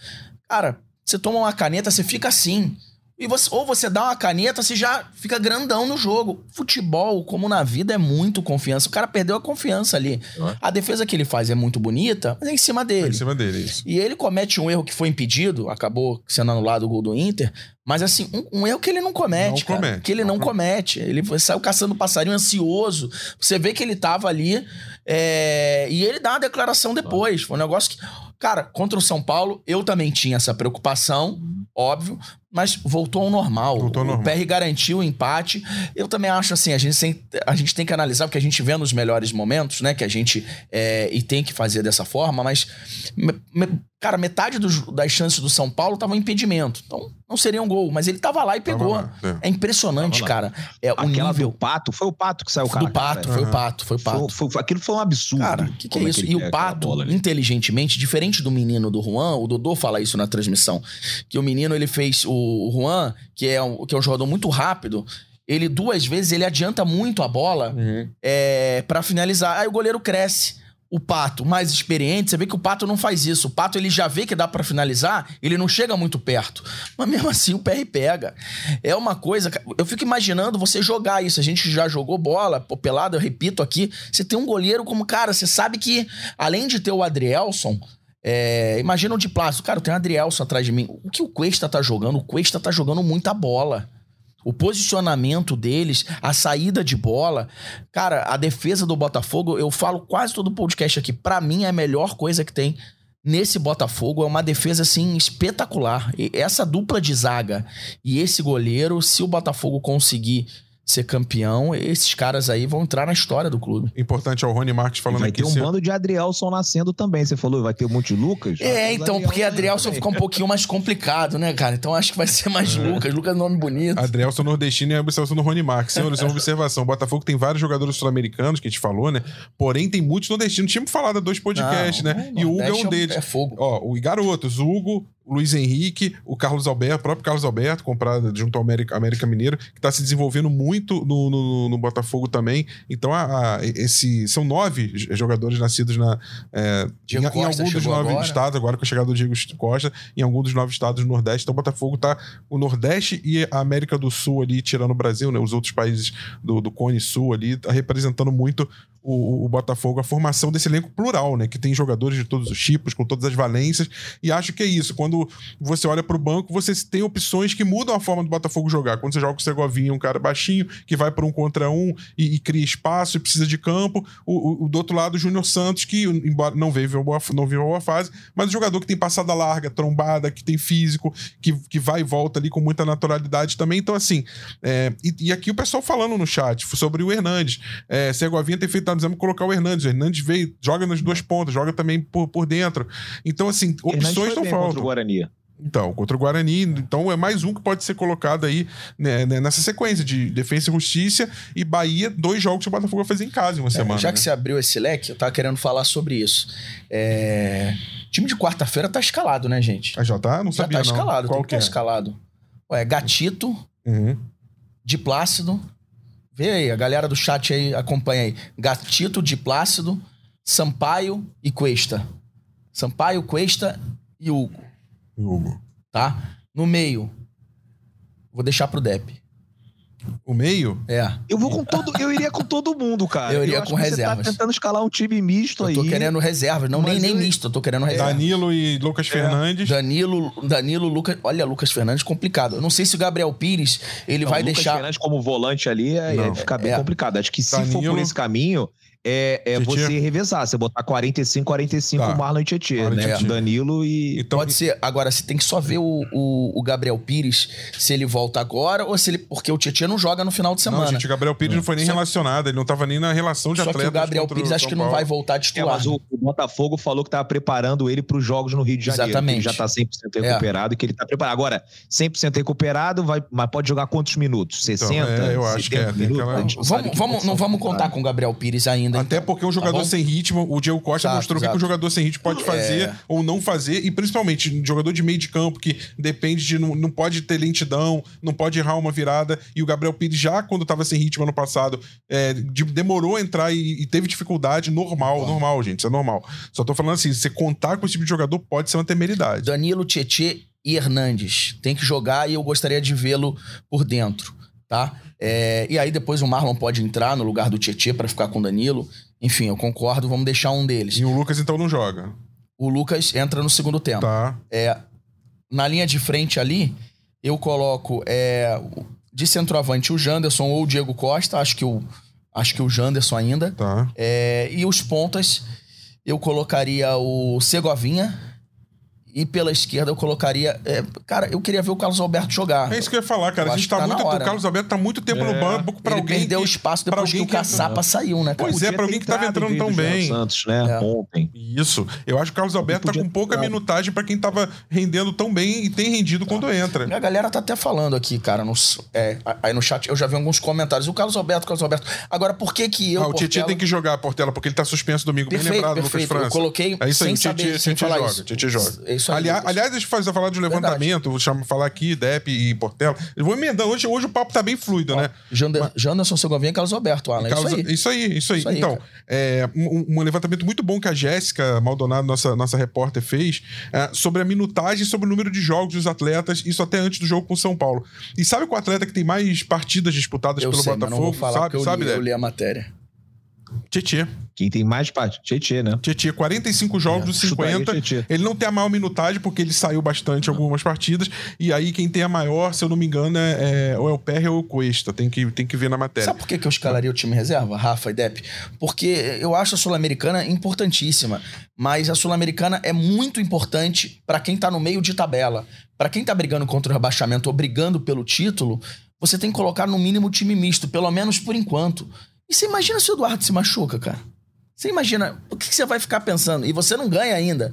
Cara, você toma uma caneta, você fica assim. E você, ou você dá uma caneta, você já fica grandão no jogo. Futebol, como na vida, é muito confiança. O cara perdeu a confiança ali. A defesa que ele faz é muito bonita, mas é em cima dele. É em cima dele, isso. E ele comete um erro que foi impedido, acabou sendo anulado o gol do Inter. Mas assim, um, um erro que ele não comete, Não cara, comete, que ele não não comete. Ele foi- saiu caçando passarinho ansioso. Você vê que ele tava ali é, e ele dá uma declaração depois. Foi um negócio que, cara, contra o São Paulo, eu também tinha essa preocupação, óbvio, mas voltou ao normal. Voltou ao o normal. PR garantiu o empate. Eu também acho assim, a gente, tem, a gente tem que analisar o que a gente vê nos melhores momentos, né? Que a gente é, e tem que fazer dessa forma, mas me- me- cara, metade dos- das chances do São Paulo tava em impedimento. Então, não seria um gol, mas ele tava lá e pegou. lá, é. É impressionante, cara. É o Aquela nível do pato, foi o pato que saiu o cara. do pato, foi o pato, foi o pato. Foi, foi- aquilo foi um absurdo. Cara, o que, que é Como isso? E o aquela Pato, inteligentemente, diferente do menino do Juan, o Dodô fala isso na transmissão, que o menino, ele fez, o, o Juan, que é, um, que é um jogador muito rápido, ele duas vezes, ele adianta muito a bola Uhum. é, para finalizar. Aí o goleiro cresce. O Pato, mais experiente, você vê que o Pato não faz isso. O Pato, ele já vê que dá pra finalizar, ele não chega muito perto. Mas mesmo assim, o PR pega. É uma coisa... Eu fico imaginando você jogar isso. A gente já jogou bola, pelado, eu repito aqui. Você tem um goleiro como, cara, você sabe que, além de ter o Adrielson... É, imagina um de plástico. Cara, tem o Adrielson atrás de mim. O que o Cuesta tá jogando? O Cuesta tá jogando muita bola. O posicionamento deles, a saída de bola. Cara, a defesa do Botafogo, eu falo quase todo podcast aqui, pra mim é a melhor coisa que tem nesse Botafogo. É uma defesa, assim, espetacular. E essa dupla de zaga e esse goleiro, se o Botafogo conseguir ser campeão, esses caras aí vão entrar na história do clube. Importante é o Rony Marques falando vai aqui. ter um se- bando de Adrielson nascendo também. Você falou, vai ter um monte de Lucas? Vai É, então, porque Adrielson também. ficou um pouquinho mais complicado, né, cara? Então acho que vai ser mais Lucas. Lucas é nome bonito. Adrielson nordestino e a observação do Rony Marques. Senhores, uma observação. O Botafogo tem vários jogadores sul-americanos que a gente falou, né? Porém, tem muitos nordestinos. Tínhamos falado há dois podcasts, Não, né? o E o Hugo é um deles. É fogo. Ó, o garotos, o Hugo, o Luiz Henrique, o Carlos Alberto, o próprio Carlos Alberto, comprado junto ao América, América Mineiro, que está se desenvolvendo muito no, no, no Botafogo também. Então, a, a- esse, são nove jogadores nascidos na, é, em, em algum dos nove agora. estados, agora com a chegada do Diego Costa, em algum dos nove estados do Nordeste. Então, o Botafogo tá o Nordeste e a América do Sul ali, tirando o Brasil, né? Os outros países do, do Cone Sul ali, tá representando muito o, o- o Botafogo, a formação desse elenco plural, né? Que tem jogadores de todos os tipos, com todas as valências. E acho que é isso. Quando você olha pro banco, você tem opções que mudam a forma do Botafogo jogar. Quando você joga com o Segovinha, um cara baixinho, que vai por um contra um e, e cria espaço e precisa de campo. O, o- o do outro lado, o Júnior Santos, que, embora não veio uma boa, não veio uma boa fase, mas o jogador que tem passada larga, trombada, que tem físico, que, que vai e volta ali com muita naturalidade também. Então, assim, é, e, e aqui o pessoal falando no chat sobre o Hernandes. É, Segovinha tem feito, tá dizendo, colocar o Hernandes. O Hernandes veio, joga nas duas pontas, joga também por, por dentro. Então, assim, opções não o faltam. Guarani. Então, contra o Guarani. Então, é mais um que pode ser colocado aí né, né, nessa sequência de Defesa e Justiça e Bahia, dois jogos que o Botafogo vai fazer em casa em uma semana. Já que né? você abriu esse leque, eu tava querendo falar sobre isso. É... Time de quarta-feira tá escalado, né, gente? Ah, já tá? Não Já sabia, tá não. escalado, Qual tem que que é? tá escalado. Ué, Gatito, Uhum. de Plácido. Vê aí, a galera do chat aí acompanha aí. Gatito, de Plácido, Sampaio e Cuesta. Sampaio, Cuesta e Hugo, Hugo. tá? No meio, vou deixar pro Dep. O meio? É. Eu vou com todo. Eu iria com todo mundo, cara. Eu iria acho com reservas. Você tá tentando escalar um time misto Eu aí. tô querendo reservas, não nem, nem eu- misto, eu tô querendo reserva. Danilo e Lucas Fernandes. Danilo, Danilo, Lucas. Olha, Lucas Fernandes, complicado. Eu não sei se o Gabriel Pires ele Não, vai Lucas deixar. Fernandes como volante ali é, Não. é, fica bem É. complicado. Acho que se for Danilo. por esse caminho, é, é você revezar. Você botar 45, 45 Tá. Marlon e e né? Tietê. Danilo e. Então, Pode ser. Agora, você tem que só ver o, o, o Gabriel Pires se ele volta agora ou se ele. Porque o Tietchan não joga no final de semana. não, gente, o Gabriel Pires não foi nem Só- relacionado, ele não tava nem na relação de Só que atletas. o Gabriel contra o Pires acho que não vai voltar É, titular. mas o, o Botafogo falou que tava preparando ele para os jogos no Rio de Janeiro. Exatamente. Que ele já tá 100% É. recuperado e que ele tá preparado. Agora, 100% recuperado, vai, mas pode jogar quantos minutos? 60? é, eu acho que é, 70 tem minutos? aquela- não Vamos, que vamos, não vamos que contar com o Gabriel Pires ainda. Até então. porque um jogador bom? sem ritmo, o Diego Costa Exato, mostrou o que o jogador sem ritmo pode fazer É. ou não fazer, e principalmente um jogador de meio de campo que depende de. Não, não pode ter lentidão, não pode errar uma virada. E o Gabriel Pires, já quando tava sem ritmo ano passado, é, de- demorou a entrar e, e teve dificuldade. Normal, normal, gente, isso é normal. Só tô falando assim, você contar com esse tipo de jogador pode ser uma temeridade. Danilo, Tietê e Hernandes. Tem que jogar e eu gostaria de vê-lo por dentro, tá? É, e aí depois o Marlon pode entrar no lugar do Tietê para ficar com o Danilo. Enfim, eu concordo, vamos deixar um deles. E o Lucas então não joga. O Lucas entra no segundo tempo. Tá. É, na linha de frente ali, eu coloco é, de centroavante o Janderson ou o Diego Costa. Acho que o, acho que o Janderson ainda. Tá. É, e os pontas, eu colocaria o Segovinha. E pela esquerda eu colocaria. é, cara, eu queria ver o Carlos Alberto jogar. É isso que eu ia falar, cara. Eu a gente que tá tá muito. O Carlos Alberto tá muito tempo no É. banco pra Ele alguém. perdeu que- espaço depois que alguém o Caçapa saiu, né, cara? Pois é, pra alguém que tava entrando tão bem. Santos, né? É. Ontem. Isso. Eu acho que o Carlos Alberto tá com pouca minutagem pra quem tava rendendo tão bem e tem rendido quando entra. A galera tá até falando aqui, cara, no, é, aí no chat eu já vi alguns comentários. O Carlos Alberto, o Carlos Alberto. Agora, por que que eu. ah, o Tietchan Portela- tem que jogar a Portela, porque ele tá suspenso domingo. Bem Perfeito, lembrado, Lucas perfeito. França. Eu coloquei É isso aí, sem o Tietchan, saber, sem Tietchan falar joga. isso. Tietchan joga. Isso aí, aliás, aliás, deixa eu fazer, falar de levantamento. Vou chamar, falar aqui, Depp e Portela. Eu vou emendando. Hoje, hoje o papo tá bem fluido, né? Jander, Janderson Segovinha e Carlos Alberto, Alan. Carlos- Isso aí. isso aí, isso aí. Isso aí, então, é, um, um levantamento muito bom que a Jéssica Maldonado, nossa, nossa repórter, fez é, sobre a minutagem, sobre o número de jogos dos atletas, isso até antes do jogo com o São Paulo. E sabe qual atleta que tem mais partidas disputadas Eu pelo sei, mas não Botafogo? vou falar sabe, eu, sabe, li, eu li a matéria. Tietê. Quem tem mais parte? Tietê, né? Tietê, 45 jogos dos Chutaria 50. Tietê. Ele não tem a maior minutagem, porque ele saiu bastante em algumas partidas. E aí, quem tem a maior, se eu não me engano, é, é ou é o Perry ou o Cuesta. Tem que, tem que ver na matéria. Sabe por que, que eu escalaria o time reserva, Rafa e Depp? Porque eu acho a Sul-Americana importantíssima, mas a Sul-Americana é muito importante pra quem tá no meio de tabela. Pra quem tá brigando contra o rebaixamento ou brigando pelo título, você tem que colocar no mínimo time misto, pelo menos por enquanto. E você imagina se o Eduardo se machuca, cara? Você imagina, o que você vai ficar pensando? E você não ganha ainda.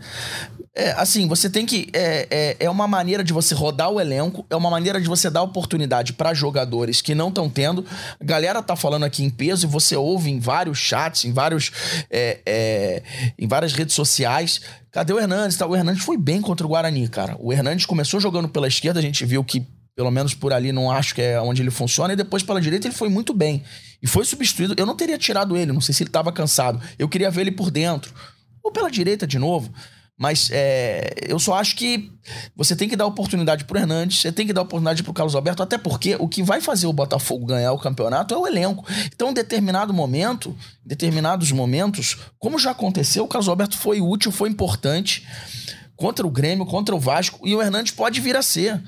É, assim, você tem que. É, é, é uma maneira de você rodar o elenco, é uma maneira de você dar oportunidade para jogadores que não estão tendo. A galera tá falando aqui em peso e você ouve em vários chats, em vários. é, é, em várias redes sociais. Cadê o Hernandes? Tá? O Hernandes foi bem contra o Guarani, cara. O Hernandes começou jogando pela esquerda, a gente viu que. Pelo menos por ali, não acho que é onde ele funciona. E depois pela direita ele foi muito bem. E foi substituído. Eu não teria tirado ele, não sei se ele tava cansado. Eu queria ver ele por dentro. Ou pela direita de novo. Mas é, eu só acho que você tem que dar oportunidade pro Hernandes, você tem que dar oportunidade pro Carlos Alberto, até porque o que vai fazer o Botafogo ganhar o campeonato é o elenco. Então, em determinado momento, em determinados momentos, como já aconteceu, o Carlos Alberto foi útil, foi importante contra o Grêmio, contra o Vasco, e o Hernandes pode vir a ser.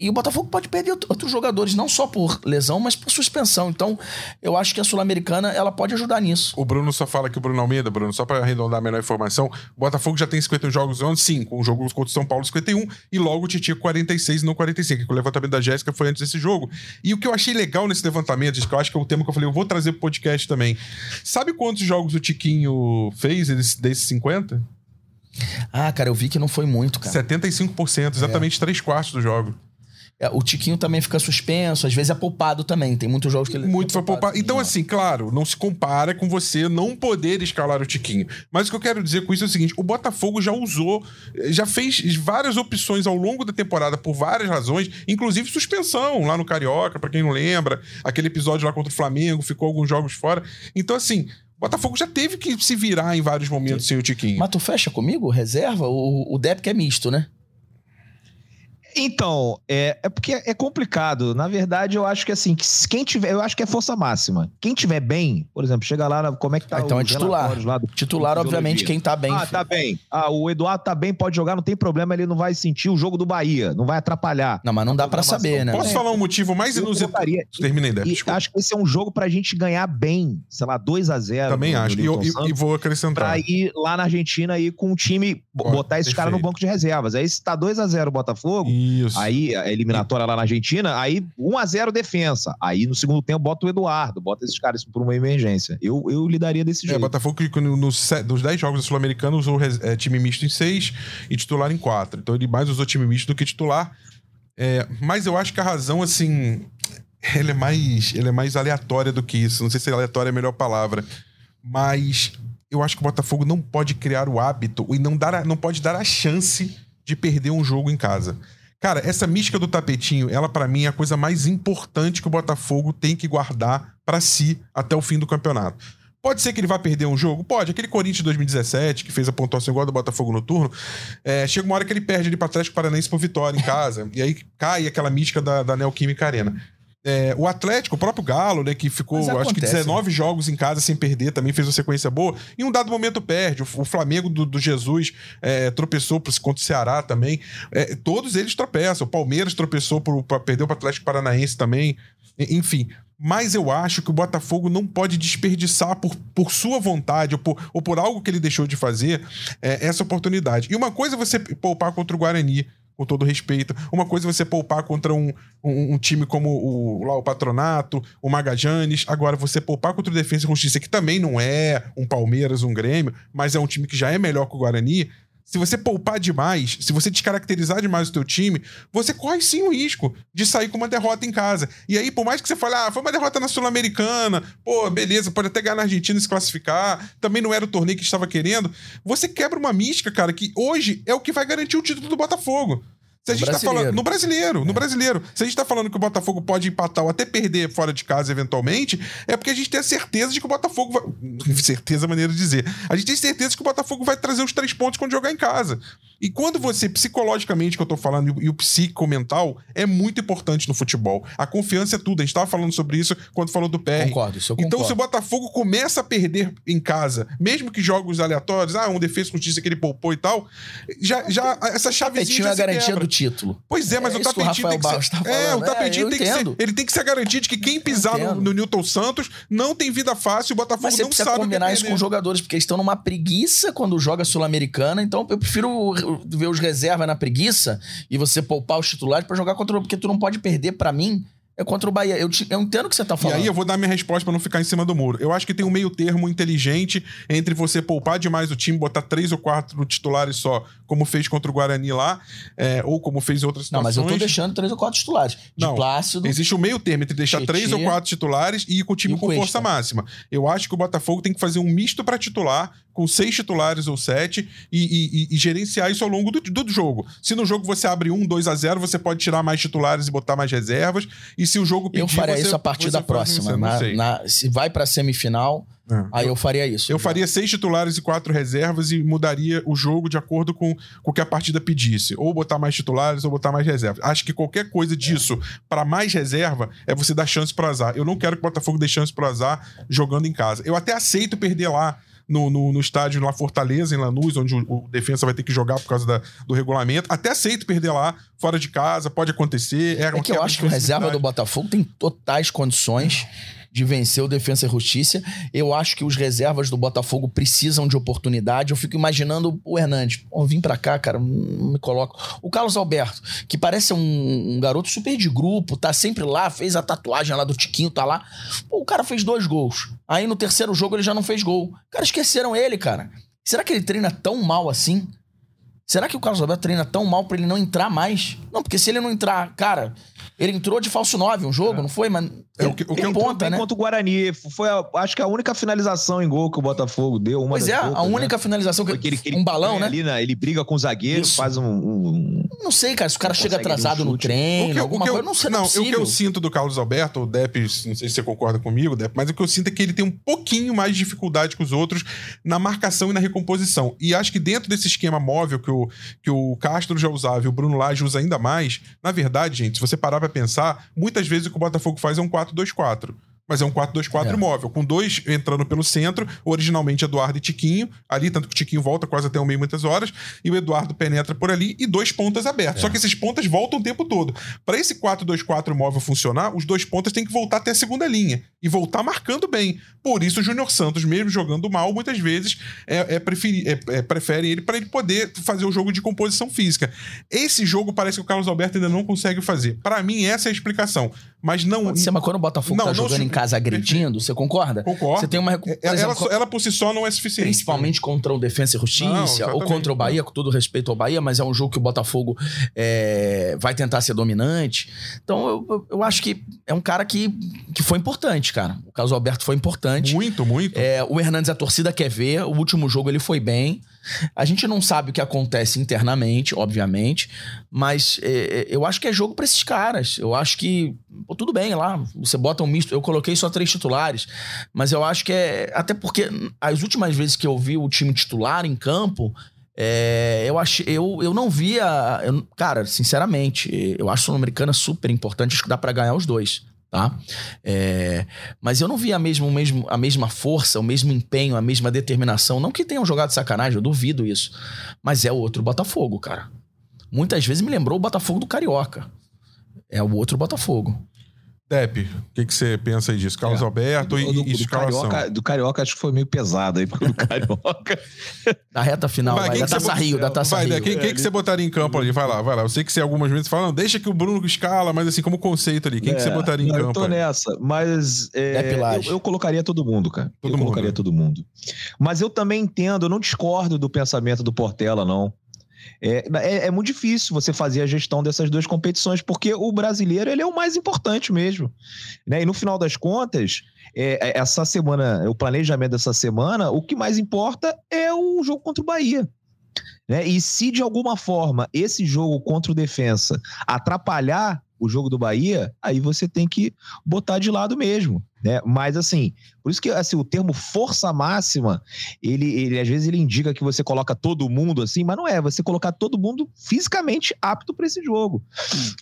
E o Botafogo pode perder out- outros jogadores, não só por lesão, mas por suspensão. Então, eu acho que a Sul-Americana ela pode ajudar nisso. O Bruno só fala que o Bruno Almeida, Bruno, só pra arredondar a melhor informação, o Botafogo já tem 51 jogos onde sim, com o jogo contra o São Paulo 51 e logo o Titi 46 e não 45, que o levantamento da Jéssica foi antes desse jogo. E o que eu achei legal nesse levantamento, que eu acho que é o tema que eu falei, eu vou trazer pro podcast também. Sabe quantos jogos o Tiquinho fez desses, desses 50? Ah, cara, eu vi que não foi muito, cara. 75%, exatamente 3 quartos do jogo. É, o Tiquinho também fica suspenso, às vezes é poupado também. Tem muitos jogos que ele. Muito é foi poupado. Então, né? assim, claro, não se compara com você não poder escalar o Tiquinho. Mas o que eu quero dizer com isso é o seguinte: o Botafogo já usou, já fez várias opções ao longo da temporada por várias razões, inclusive suspensão lá no Carioca, pra quem não lembra, aquele episódio lá contra o Flamengo, ficou alguns jogos fora. Então, assim. O Botafogo já teve que se virar em vários momentos sem o Tiquinho. Mas tu fecha comigo? Reserva? O, o Dep que é misto, né? Então, é, é porque é complicado. Na verdade, eu acho que assim, que quem tiver, eu acho que é força máxima. Quem tiver bem, por exemplo, chega lá, como é que tá Ah, então é titular. do- Titular, do obviamente, quem tá bem. Ah, filho. tá bem. Ah, o Eduardo tá bem, pode jogar, não tem problema, ele não vai sentir o jogo do Bahia, não vai atrapalhar. Não, mas não dá pra programação. saber, né? Posso falar um motivo mais inusitado? Terminei, Débora. E acho que esse é um jogo pra gente ganhar bem, sei lá, 2 a 0 Também acho. E, eu- e- Santos, e vou acrescentar. Pra ir lá na Argentina e com o time, botar esses caras no banco de reservas. Aí se tá 2 a 0 o Botafogo, Isso. Aí, a eliminatória lá na Argentina, aí 1x0 defensa. Aí no segundo tempo bota o Eduardo, bota esses caras por uma emergência. Eu, eu lidaria desse É, jeito. Botafogo que no- nos se- dos 10 jogos da Sul-Americana usou é, time misto em 6 e titular em 4. Então ele mais usou time misto do que titular. É, mas eu acho que a razão, assim, ela é, mais, ela é mais aleatória do que isso. Não sei se aleatória é a melhor palavra. Mas eu acho que o Botafogo não pode criar o hábito e não, dar a- não pode dar a chance de perder um jogo em casa. Cara, essa mística do tapetinho, ela pra mim é a coisa mais importante que o Botafogo tem que guardar pra si até o fim do campeonato. Pode ser que ele vá perder um jogo? Pode. Aquele Corinthians de 2017, que fez a pontuação igual do Botafogo no turno, é, chega uma hora que ele perde ali para Atlético Paranaense por vitória em casa. e aí cai aquela mística da, da Neoquímica Arena. É, o Atlético, o próprio Galo, né, que ficou acho que 19 né? jogos em casa sem perder, também fez uma sequência boa. Em um dado momento perde. O, o Flamengo do, do Jesus é, tropeçou contra o Ceará também. É, todos eles tropeçam. O Palmeiras tropeçou, para perdeu para o Atlético Paranaense também. Enfim, mas eu acho que o Botafogo não pode desperdiçar por, por sua vontade ou por, ou por algo que ele deixou de fazer é, essa oportunidade. E uma coisa é você poupar contra o Guarani, com todo respeito. Uma coisa é você poupar contra um, um, um, time como o, lá, o Patronato, o Magajanes. Agora, você poupar contra o Defesa e Justiça, que também não é um Palmeiras, um Grêmio, mas é um time que já é melhor que o Guarani. Se você poupar demais, se você descaracterizar demais o teu time, você corre sim o risco de sair com uma derrota em casa. E aí, por mais que você fale, ah, foi uma derrota na Sul-Americana, pô, beleza, pode até ganhar na Argentina e se classificar, também não era o torneio que estava querendo. Você quebra uma mística, cara, que hoje é o que vai garantir o título do Botafogo. Se a gente tá falando. No brasileiro, é. no brasileiro. Se a gente tá falando que o Botafogo pode empatar ou até perder fora de casa eventualmente, é porque a gente tem a certeza de que o Botafogo vai. Certeza é maneira de dizer. A gente tem certeza de que o Botafogo vai trazer os três pontos quando jogar em casa. E quando você, psicologicamente, que eu tô falando, e o psico-mental, é muito importante no futebol. A confiança é tudo. A gente tava falando sobre isso quando falou do PR. Concordo, isso eu concordo. Então, se o Botafogo começa a perder em casa, mesmo que jogos aleatórios, ah, um defesa com justiça que ele poupou e tal, já, já essa chavezinha já a garantia quebra. do título. Pois é, mas é o tapetinho tem que ser... Tá é, o tapetinho é, tem que ser... Ele tem que ser a garantia de que quem pisar no, no, Newton Santos não tem vida fácil e o Botafogo mas não sabe combinar isso com os jogadores, porque eles estão numa preguiça quando joga Sul-Americana, então eu prefiro ver os reservas na preguiça e você poupar os titulares para jogar contra o... Porque tu não pode perder para mim é contra o Bahia. Eu, te, eu entendo o que você tá falando. E aí eu vou dar minha resposta para não ficar em cima do muro. Eu acho que tem um meio termo inteligente entre você poupar demais o time, botar três ou quatro titulares só, como fez contra o Guarani lá, é, ou como fez em outras situações. Não, mas eu tô deixando três ou quatro titulares. De não, Plácido. Existe um meio termo entre deixar três ou quatro titulares e ir com o time com força máxima. Eu acho que o Botafogo tem que fazer um misto para titular, com seis titulares ou sete, e, e, e, gerenciar isso ao longo do, do jogo. Se no jogo você abre um, 2 a 0 você pode tirar mais titulares e botar mais reservas. E se o jogo pedir, Eu faria você, isso a partir da próxima. Na, na, se vai pra semifinal, é. aí eu, faria isso. Eu já. faria seis titulares e quatro reservas e mudaria o jogo de acordo com, com o que a partida pedisse. Ou botar mais titulares ou botar mais reservas. Acho que qualquer coisa disso é. para mais reserva é você dar chance pro azar. Eu não quero que o Botafogo dê chance pro azar jogando em casa. Eu até aceito perder lá no, no, no estádio lá Fortaleza, em Lanús, onde o, o, defensa vai ter que jogar por causa da, do regulamento. Até aceito perder lá, fora de casa, pode acontecer. É, é que eu acho que o reserva do Botafogo tem totais condições de vencer o Defensa e Justiça. Eu acho que os reservas do Botafogo precisam de oportunidade. Eu fico imaginando o Hernandes. Pô, vim pra cá, cara, não me coloco. O Carlos Alberto, que parece um, um, garoto super de grupo, tá sempre lá, fez a tatuagem lá do Tiquinho, tá lá. Pô, o cara fez dois gols. Aí no terceiro jogo ele já não fez gol. Cara, esqueceram ele, cara. Será que ele treina tão mal assim? Será que o Carlos Alberto treina tão mal para ele não entrar mais? Não, porque se ele não entrar, cara, ele entrou de falso 9 um jogo, é. não foi? Mas é, o que, o que ponta, né? contra o Guarani. Foi, a, acho que a única finalização em gol que o Botafogo deu. Uma pois é, poucas, a né? única né? finalização que ele, um balão, né? Ali, ele briga com o zagueiro, Isso. faz um, um, Não sei, cara, se o cara chega atrasado um no treino, o que, alguma o que eu, coisa, não sei. Não, não o que eu sinto do Carlos Alberto, o Depp, não sei se você concorda comigo, Depp, mas o que eu sinto é que ele tem um pouquinho mais de dificuldade que os outros na marcação e na recomposição. E acho que dentro desse esquema móvel que o, que o Castro já usava e o Bruno Lage usa ainda mais, na verdade, gente, se você parar pra pensar, muitas vezes o que o Botafogo faz é um 4-2-4 mas é um 4-2-4 é. móvel, com dois entrando pelo centro, originalmente Eduardo e Tiquinho, ali, tanto que o Tiquinho volta quase até o meio muitas horas, e o Eduardo penetra por ali, e dois pontas abertos. É. Só que esses pontas voltam o tempo todo. Para esse 4-2-4 móvel funcionar, os dois pontas têm que voltar até a segunda linha, e voltar marcando bem. Por isso o Júnior Santos, mesmo jogando mal, muitas vezes é, é, preferi, é, é prefere ele para ele poder fazer o jogo de composição física. Esse jogo parece que o Carlos Alberto ainda não consegue fazer. Para mim, essa é a explicação. Mas não. Pode ser, mas quando o Botafogo não, tá jogando em casa agredindo, você concorda? Concordo. Você tem uma. Ela, exemplo, ela, por si só não é suficiente. Principalmente contra o Defensa e Justiça, não, ou contra o Bahia, com todo respeito ao Bahia, mas é um jogo que o Botafogo é, vai tentar ser dominante. Então, eu, eu acho que é um cara que, que foi importante, cara. O Carlos Alberto foi importante. Muito, muito. É, o Hernandes, a torcida quer ver. O último jogo ele foi bem. A gente não sabe o que acontece internamente, obviamente, mas é, é eu acho que é jogo para esses caras. Eu acho que Pô, tudo bem lá, você bota um misto. Eu coloquei só três titulares, mas eu acho que é. Até porque as últimas vezes que eu vi o time titular em campo, é, eu, achei, eu, eu não via. Eu, cara, sinceramente, eu acho a Sul-Americana super importante, acho que dá para ganhar os dois. Tá? É, mas eu não vi a mesma, mesmo, a mesma força, o mesmo empenho, a mesma determinação. Não que tenham jogado sacanagem, eu duvido isso. Mas é o outro Botafogo, cara. Muitas vezes me lembrou o Botafogo do Carioca. É o outro Botafogo. O que, que você pensa aí disso? Carlos é. Alberto e, do, e escalação. Do Carioca, do Carioca acho que foi meio pesado aí, porque do Carioca... Na reta final, vai, vai da Taça Rio, da Taça vai, Rio. Quem, quem que você botaria em campo ali? Vai lá, vai lá. Eu sei que você algumas vezes fala, não, deixa que o Bruno escala, mas assim, como conceito ali, quem é, que você é, botaria em campo? Eu tô aí? nessa, mas é, eu, eu, colocaria todo mundo, cara. Todo eu mundo, colocaria né? todo mundo. Mas eu também entendo, eu não discordo do pensamento do Portela, não. É, é, é, muito difícil você fazer a gestão dessas duas competições, porque o brasileiro ele é o mais importante mesmo. Né? E no final das contas, é, é, essa semana, o planejamento dessa semana, o que mais importa é o jogo contra o Bahia. Né? E se de alguma forma esse jogo contra o Defensa atrapalhar o jogo do Bahia, aí você tem que botar de lado mesmo, né? Mas assim, por isso que assim, o termo força máxima, ele, ele às vezes ele indica que você coloca todo mundo assim, mas não é, você colocar todo mundo fisicamente apto para esse jogo,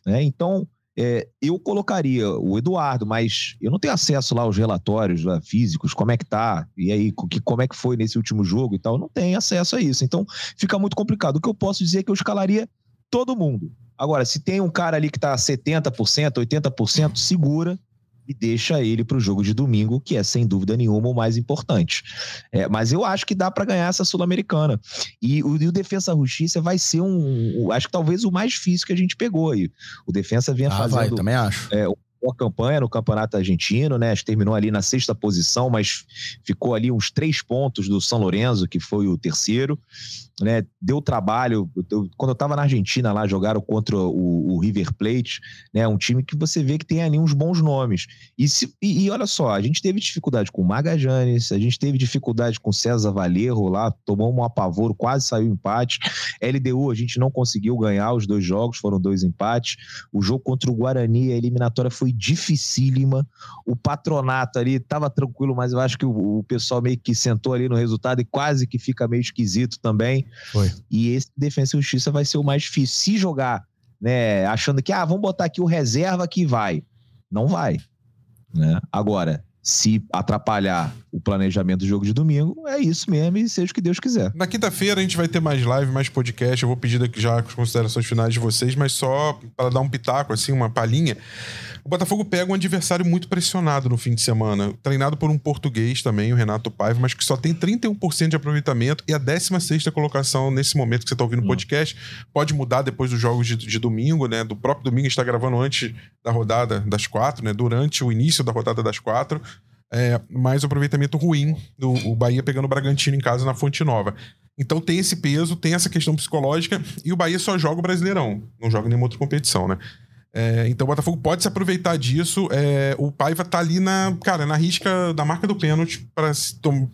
né? Então, é, eu colocaria o Eduardo, mas eu não tenho acesso lá aos relatórios lá, físicos, como é que tá, e aí que, como é que foi nesse último jogo e tal, não tenho acesso a isso. Então fica muito complicado. O que eu posso dizer é que eu escalaria todo mundo. Agora, se tem um cara ali que tá 70%, 80%, segura e deixa ele para o jogo de domingo, que é sem dúvida nenhuma o mais importante. É, mas eu acho que dá para ganhar essa Sul-Americana. E o, e o Defensa Justiça vai ser um, acho que talvez o mais difícil que a gente pegou aí. O Defensa vinha ah, fazendo. Vai, também acho. É, boa campanha no Campeonato Argentino, né? Terminou ali na sexta posição, mas ficou ali uns três pontos do São Lourenço, que foi o terceiro né? Deu trabalho. Eu, quando eu estava na Argentina lá, jogaram contra o, o, River Plate, né? Um time que você vê que tem ali uns bons nomes. E, se, e, e olha só, a gente teve dificuldade com o Magajanes, a gente teve dificuldade com o César Valerro lá, tomou um apavoro, quase saiu empate. LDU, a gente não conseguiu ganhar os dois jogos, foram dois empates. O jogo contra o Guarani, a eliminatória foi dificílima. O patronato ali estava tranquilo, mas eu acho que o, o pessoal meio que sentou ali no resultado e quase que fica meio esquisito também. Foi. E esse Defesa e Justiça vai ser o mais difícil. Se jogar, né, achando que, ah, vamos botar aqui o reserva que vai. Não vai. Né? Agora, se atrapalhar o planejamento do jogo de domingo, é isso mesmo e seja o que Deus quiser. Na quinta-feira a gente vai ter mais live, mais podcast. Eu vou pedir aqui já as considerações finais de vocês, mas só para dar um pitaco, assim, uma palhinha. O Botafogo pega um adversário muito pressionado no fim de semana, treinado por um português também, o Renato Paiva, mas que só tem 31% de aproveitamento e a 16 colocação nesse momento que você está ouvindo o hum. podcast. Pode mudar depois dos jogos de, de, domingo, né? Do próprio domingo, a gente está gravando antes da rodada das quatro, né? Durante o início da rodada das quatro. É, mais aproveitamento ruim do o Bahia pegando o Bragantino em casa na Fonte Nova. Então tem esse peso, tem essa questão psicológica e o Bahia só joga o Brasileirão, não joga nenhuma outra competição, né? É, então o Botafogo pode se aproveitar disso. É, o Paiva tá ali na, cara, na risca da marca do pênalti para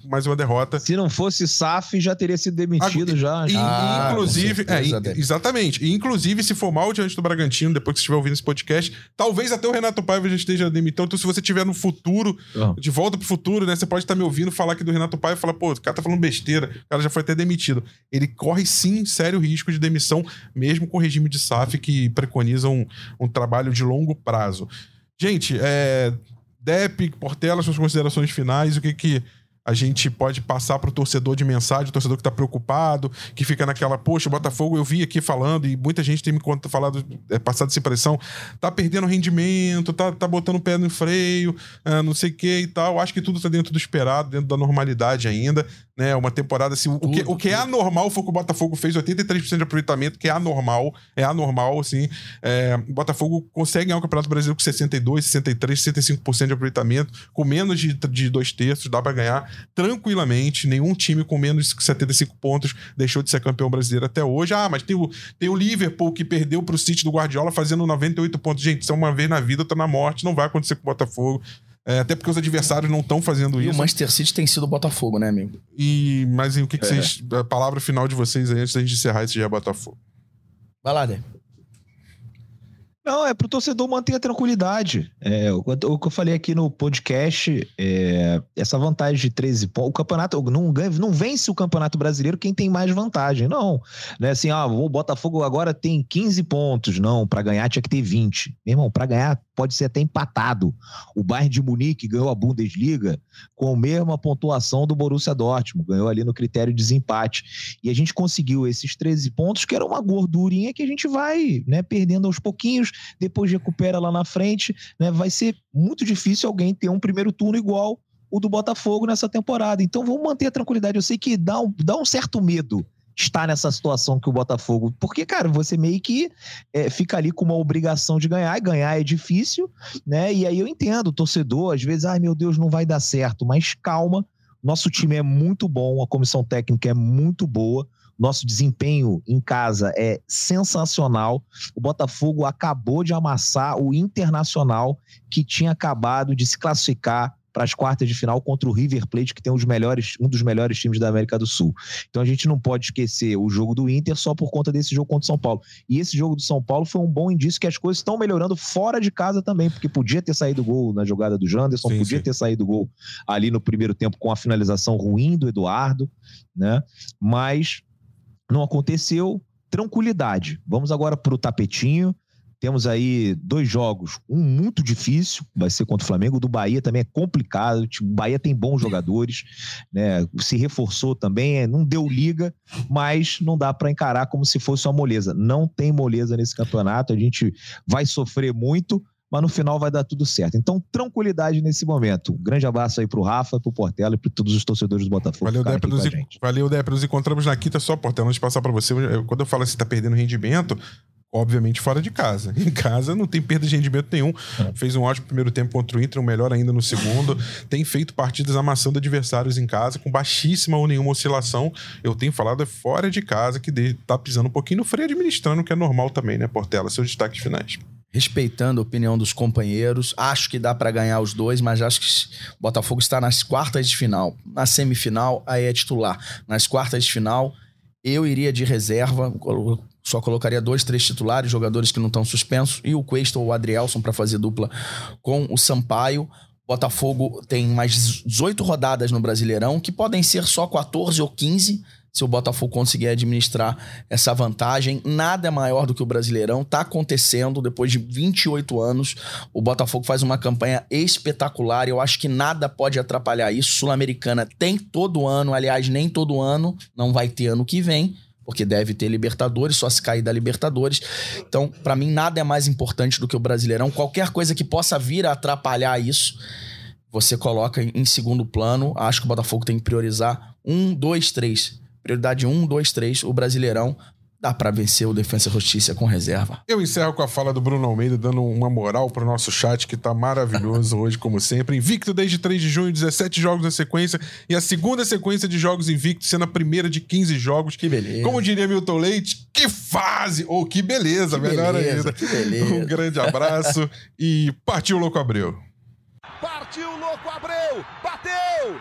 mais uma derrota. Se não fosse SAF, já teria sido demitido já. E, ah, inclusive, é, exatamente. E, inclusive, se for mal diante do Bragantino, depois que você estiver ouvindo esse podcast, talvez até o Renato Paiva já esteja demitido. Então, se você estiver no futuro, uhum. de volta pro futuro, né? Você pode estar me ouvindo falar aqui do Renato Paiva e falar, pô, o cara tá falando besteira, o cara já foi até demitido. Ele corre sim sério risco de demissão, mesmo com o regime de SAF que preconiza um, um um trabalho de longo prazo. Gente, é, Dep, Portela, suas considerações finais, o que que a gente pode passar para o torcedor de mensagem, o torcedor que está preocupado, que fica naquela, poxa, Botafogo eu vi aqui falando e muita gente tem me falado, é, passado essa impressão, tá perdendo rendimento, tá, tá botando o pé no freio, é, não sei o que e tal. Acho que tudo está dentro do esperado, dentro da normalidade ainda, né? Uma temporada assim, tudo, o, que, o que é anormal foi que o Botafogo fez 83% de aproveitamento, que é anormal, é anormal, assim. É, o Botafogo consegue ganhar o Campeonato Brasileiro com 62, 63, 65% de aproveitamento, com menos de, de dois terços, dá para ganhar tranquilamente. Nenhum time com menos de 75 pontos deixou de ser campeão brasileiro até hoje. Ah, mas tem o, tem o Liverpool que perdeu pro City do Guardiola fazendo 98 pontos. Gente, isso é uma vez na vida, tá na morte, não vai acontecer com o Botafogo. É, até porque os adversários não estão fazendo e isso. E o Manchester City tem sido o Botafogo, né, amigo? E, mas e, o que, que é. vocês. A palavra final de vocês aí antes da gente encerrar esse dia Botafogo. Vai lá, Dê. Não, é pro torcedor manter a tranquilidade. É, o, o que eu falei aqui no podcast, é, essa vantagem de 13 pontos, o campeonato não, ganha, não vence o campeonato brasileiro quem tem mais vantagem, não. Não é assim, ah, o Botafogo agora tem 15 pontos. Não, para ganhar tinha que ter 20. Meu irmão, para ganhar pode ser até empatado. O Bayern de Munique ganhou a Bundesliga com a mesma pontuação do Borussia Dortmund, ganhou ali no critério de desempate. E a gente conseguiu esses 13 pontos, que era uma gordurinha que a gente vai né, perdendo aos pouquinhos, depois recupera lá na frente, né? Vai ser muito difícil alguém ter um primeiro turno igual o do Botafogo nessa temporada. Então vamos manter a tranquilidade. Eu sei que dá um, dá um certo medo estar nessa situação que o Botafogo. Porque, cara, você meio que é, fica ali com uma obrigação de ganhar, e ganhar é difícil, né? E aí eu entendo, o torcedor, às vezes, ai meu Deus, não vai dar certo, mas calma. Nosso time é muito bom, a comissão técnica é muito boa. Nosso desempenho em casa é sensacional. O Botafogo acabou de amassar o Internacional, que tinha acabado de se classificar para as quartas de final contra o River Plate, que tem os melhores, um dos melhores times da América do Sul. Então a gente não pode esquecer o jogo do Inter só por conta desse jogo contra o São Paulo. E esse jogo do São Paulo foi um bom indício que as coisas estão melhorando fora de casa também, porque podia ter saído gol na jogada do Janderson, sim, podia sim. ter saído gol ali no primeiro tempo com a finalização ruim do Eduardo, né? Mas não aconteceu. Tranquilidade. Vamos agora para o tapetinho. Temos aí dois jogos, um muito difícil, vai ser contra o Flamengo, o do Bahia também é complicado, o Bahia tem bons jogadores, né? Se reforçou também, é, não deu liga, mas não dá para encarar como se fosse uma moleza. Não tem moleza nesse campeonato, a gente vai sofrer muito, mas no final vai dar tudo certo. Então, tranquilidade nesse momento. Um grande abraço aí pro Rafa, pro Portela e para todos os torcedores do Botafogo. Valeu, Débora. Nos, valeu, Débora. Nos encontramos na quinta só, Portela. Antes de passar para você, quando eu falo assim, tá perdendo rendimento, obviamente fora de casa. Em casa não tem perda de rendimento nenhum. É. Fez um ótimo primeiro tempo contra o Inter, um melhor ainda no segundo. tem feito partidas amassando adversários em casa com baixíssima ou nenhuma oscilação. Eu tenho falado é fora de casa que tá pisando um pouquinho no freio administrando, que é normal também, né, Portela? Seus destaques finais respeitando a opinião dos companheiros. Acho que dá para ganhar os dois, mas acho que o Botafogo está nas quartas de final. Na semifinal, aí é titular. Nas quartas de final, eu iria de reserva, só colocaria dois, três titulares, jogadores que não estão suspensos, e o Cuesta ou o Adrielson para fazer dupla com o Sampaio. Botafogo tem mais 18 rodadas no Brasileirão, que podem ser só 14 ou 15 se o Botafogo conseguir administrar essa vantagem. Nada é maior do que o Brasileirão. Está acontecendo depois de 28 anos. O Botafogo faz uma campanha espetacular. Eu acho que nada pode atrapalhar isso. Sul-Americana tem todo ano, aliás, nem todo ano, não vai ter ano que vem porque deve ter Libertadores, só se cair da Libertadores. Então, para mim, nada é mais importante do que o Brasileirão. Qualquer coisa que possa vir a atrapalhar isso, você coloca em segundo plano. Acho que o Botafogo tem que priorizar um, dois, três Prioridade 1, 2, 3, o Brasileirão. Dá para vencer o Defensa e Justiça com reserva. Eu encerro com a fala do Bruno Almeida, dando uma moral pro nosso chat, que tá maravilhoso hoje, como sempre. Invicto desde 3 de junho, 17 jogos na sequência. E a segunda sequência de jogos invictos, sendo a primeira de 15 jogos. Que beleza. Como diria Milton Leite, que fase! Ou oh, que beleza, que melhor beleza, ainda. Que beleza. Um grande abraço e partiu Louco Abreu. Partiu Louco Abreu! Bateu!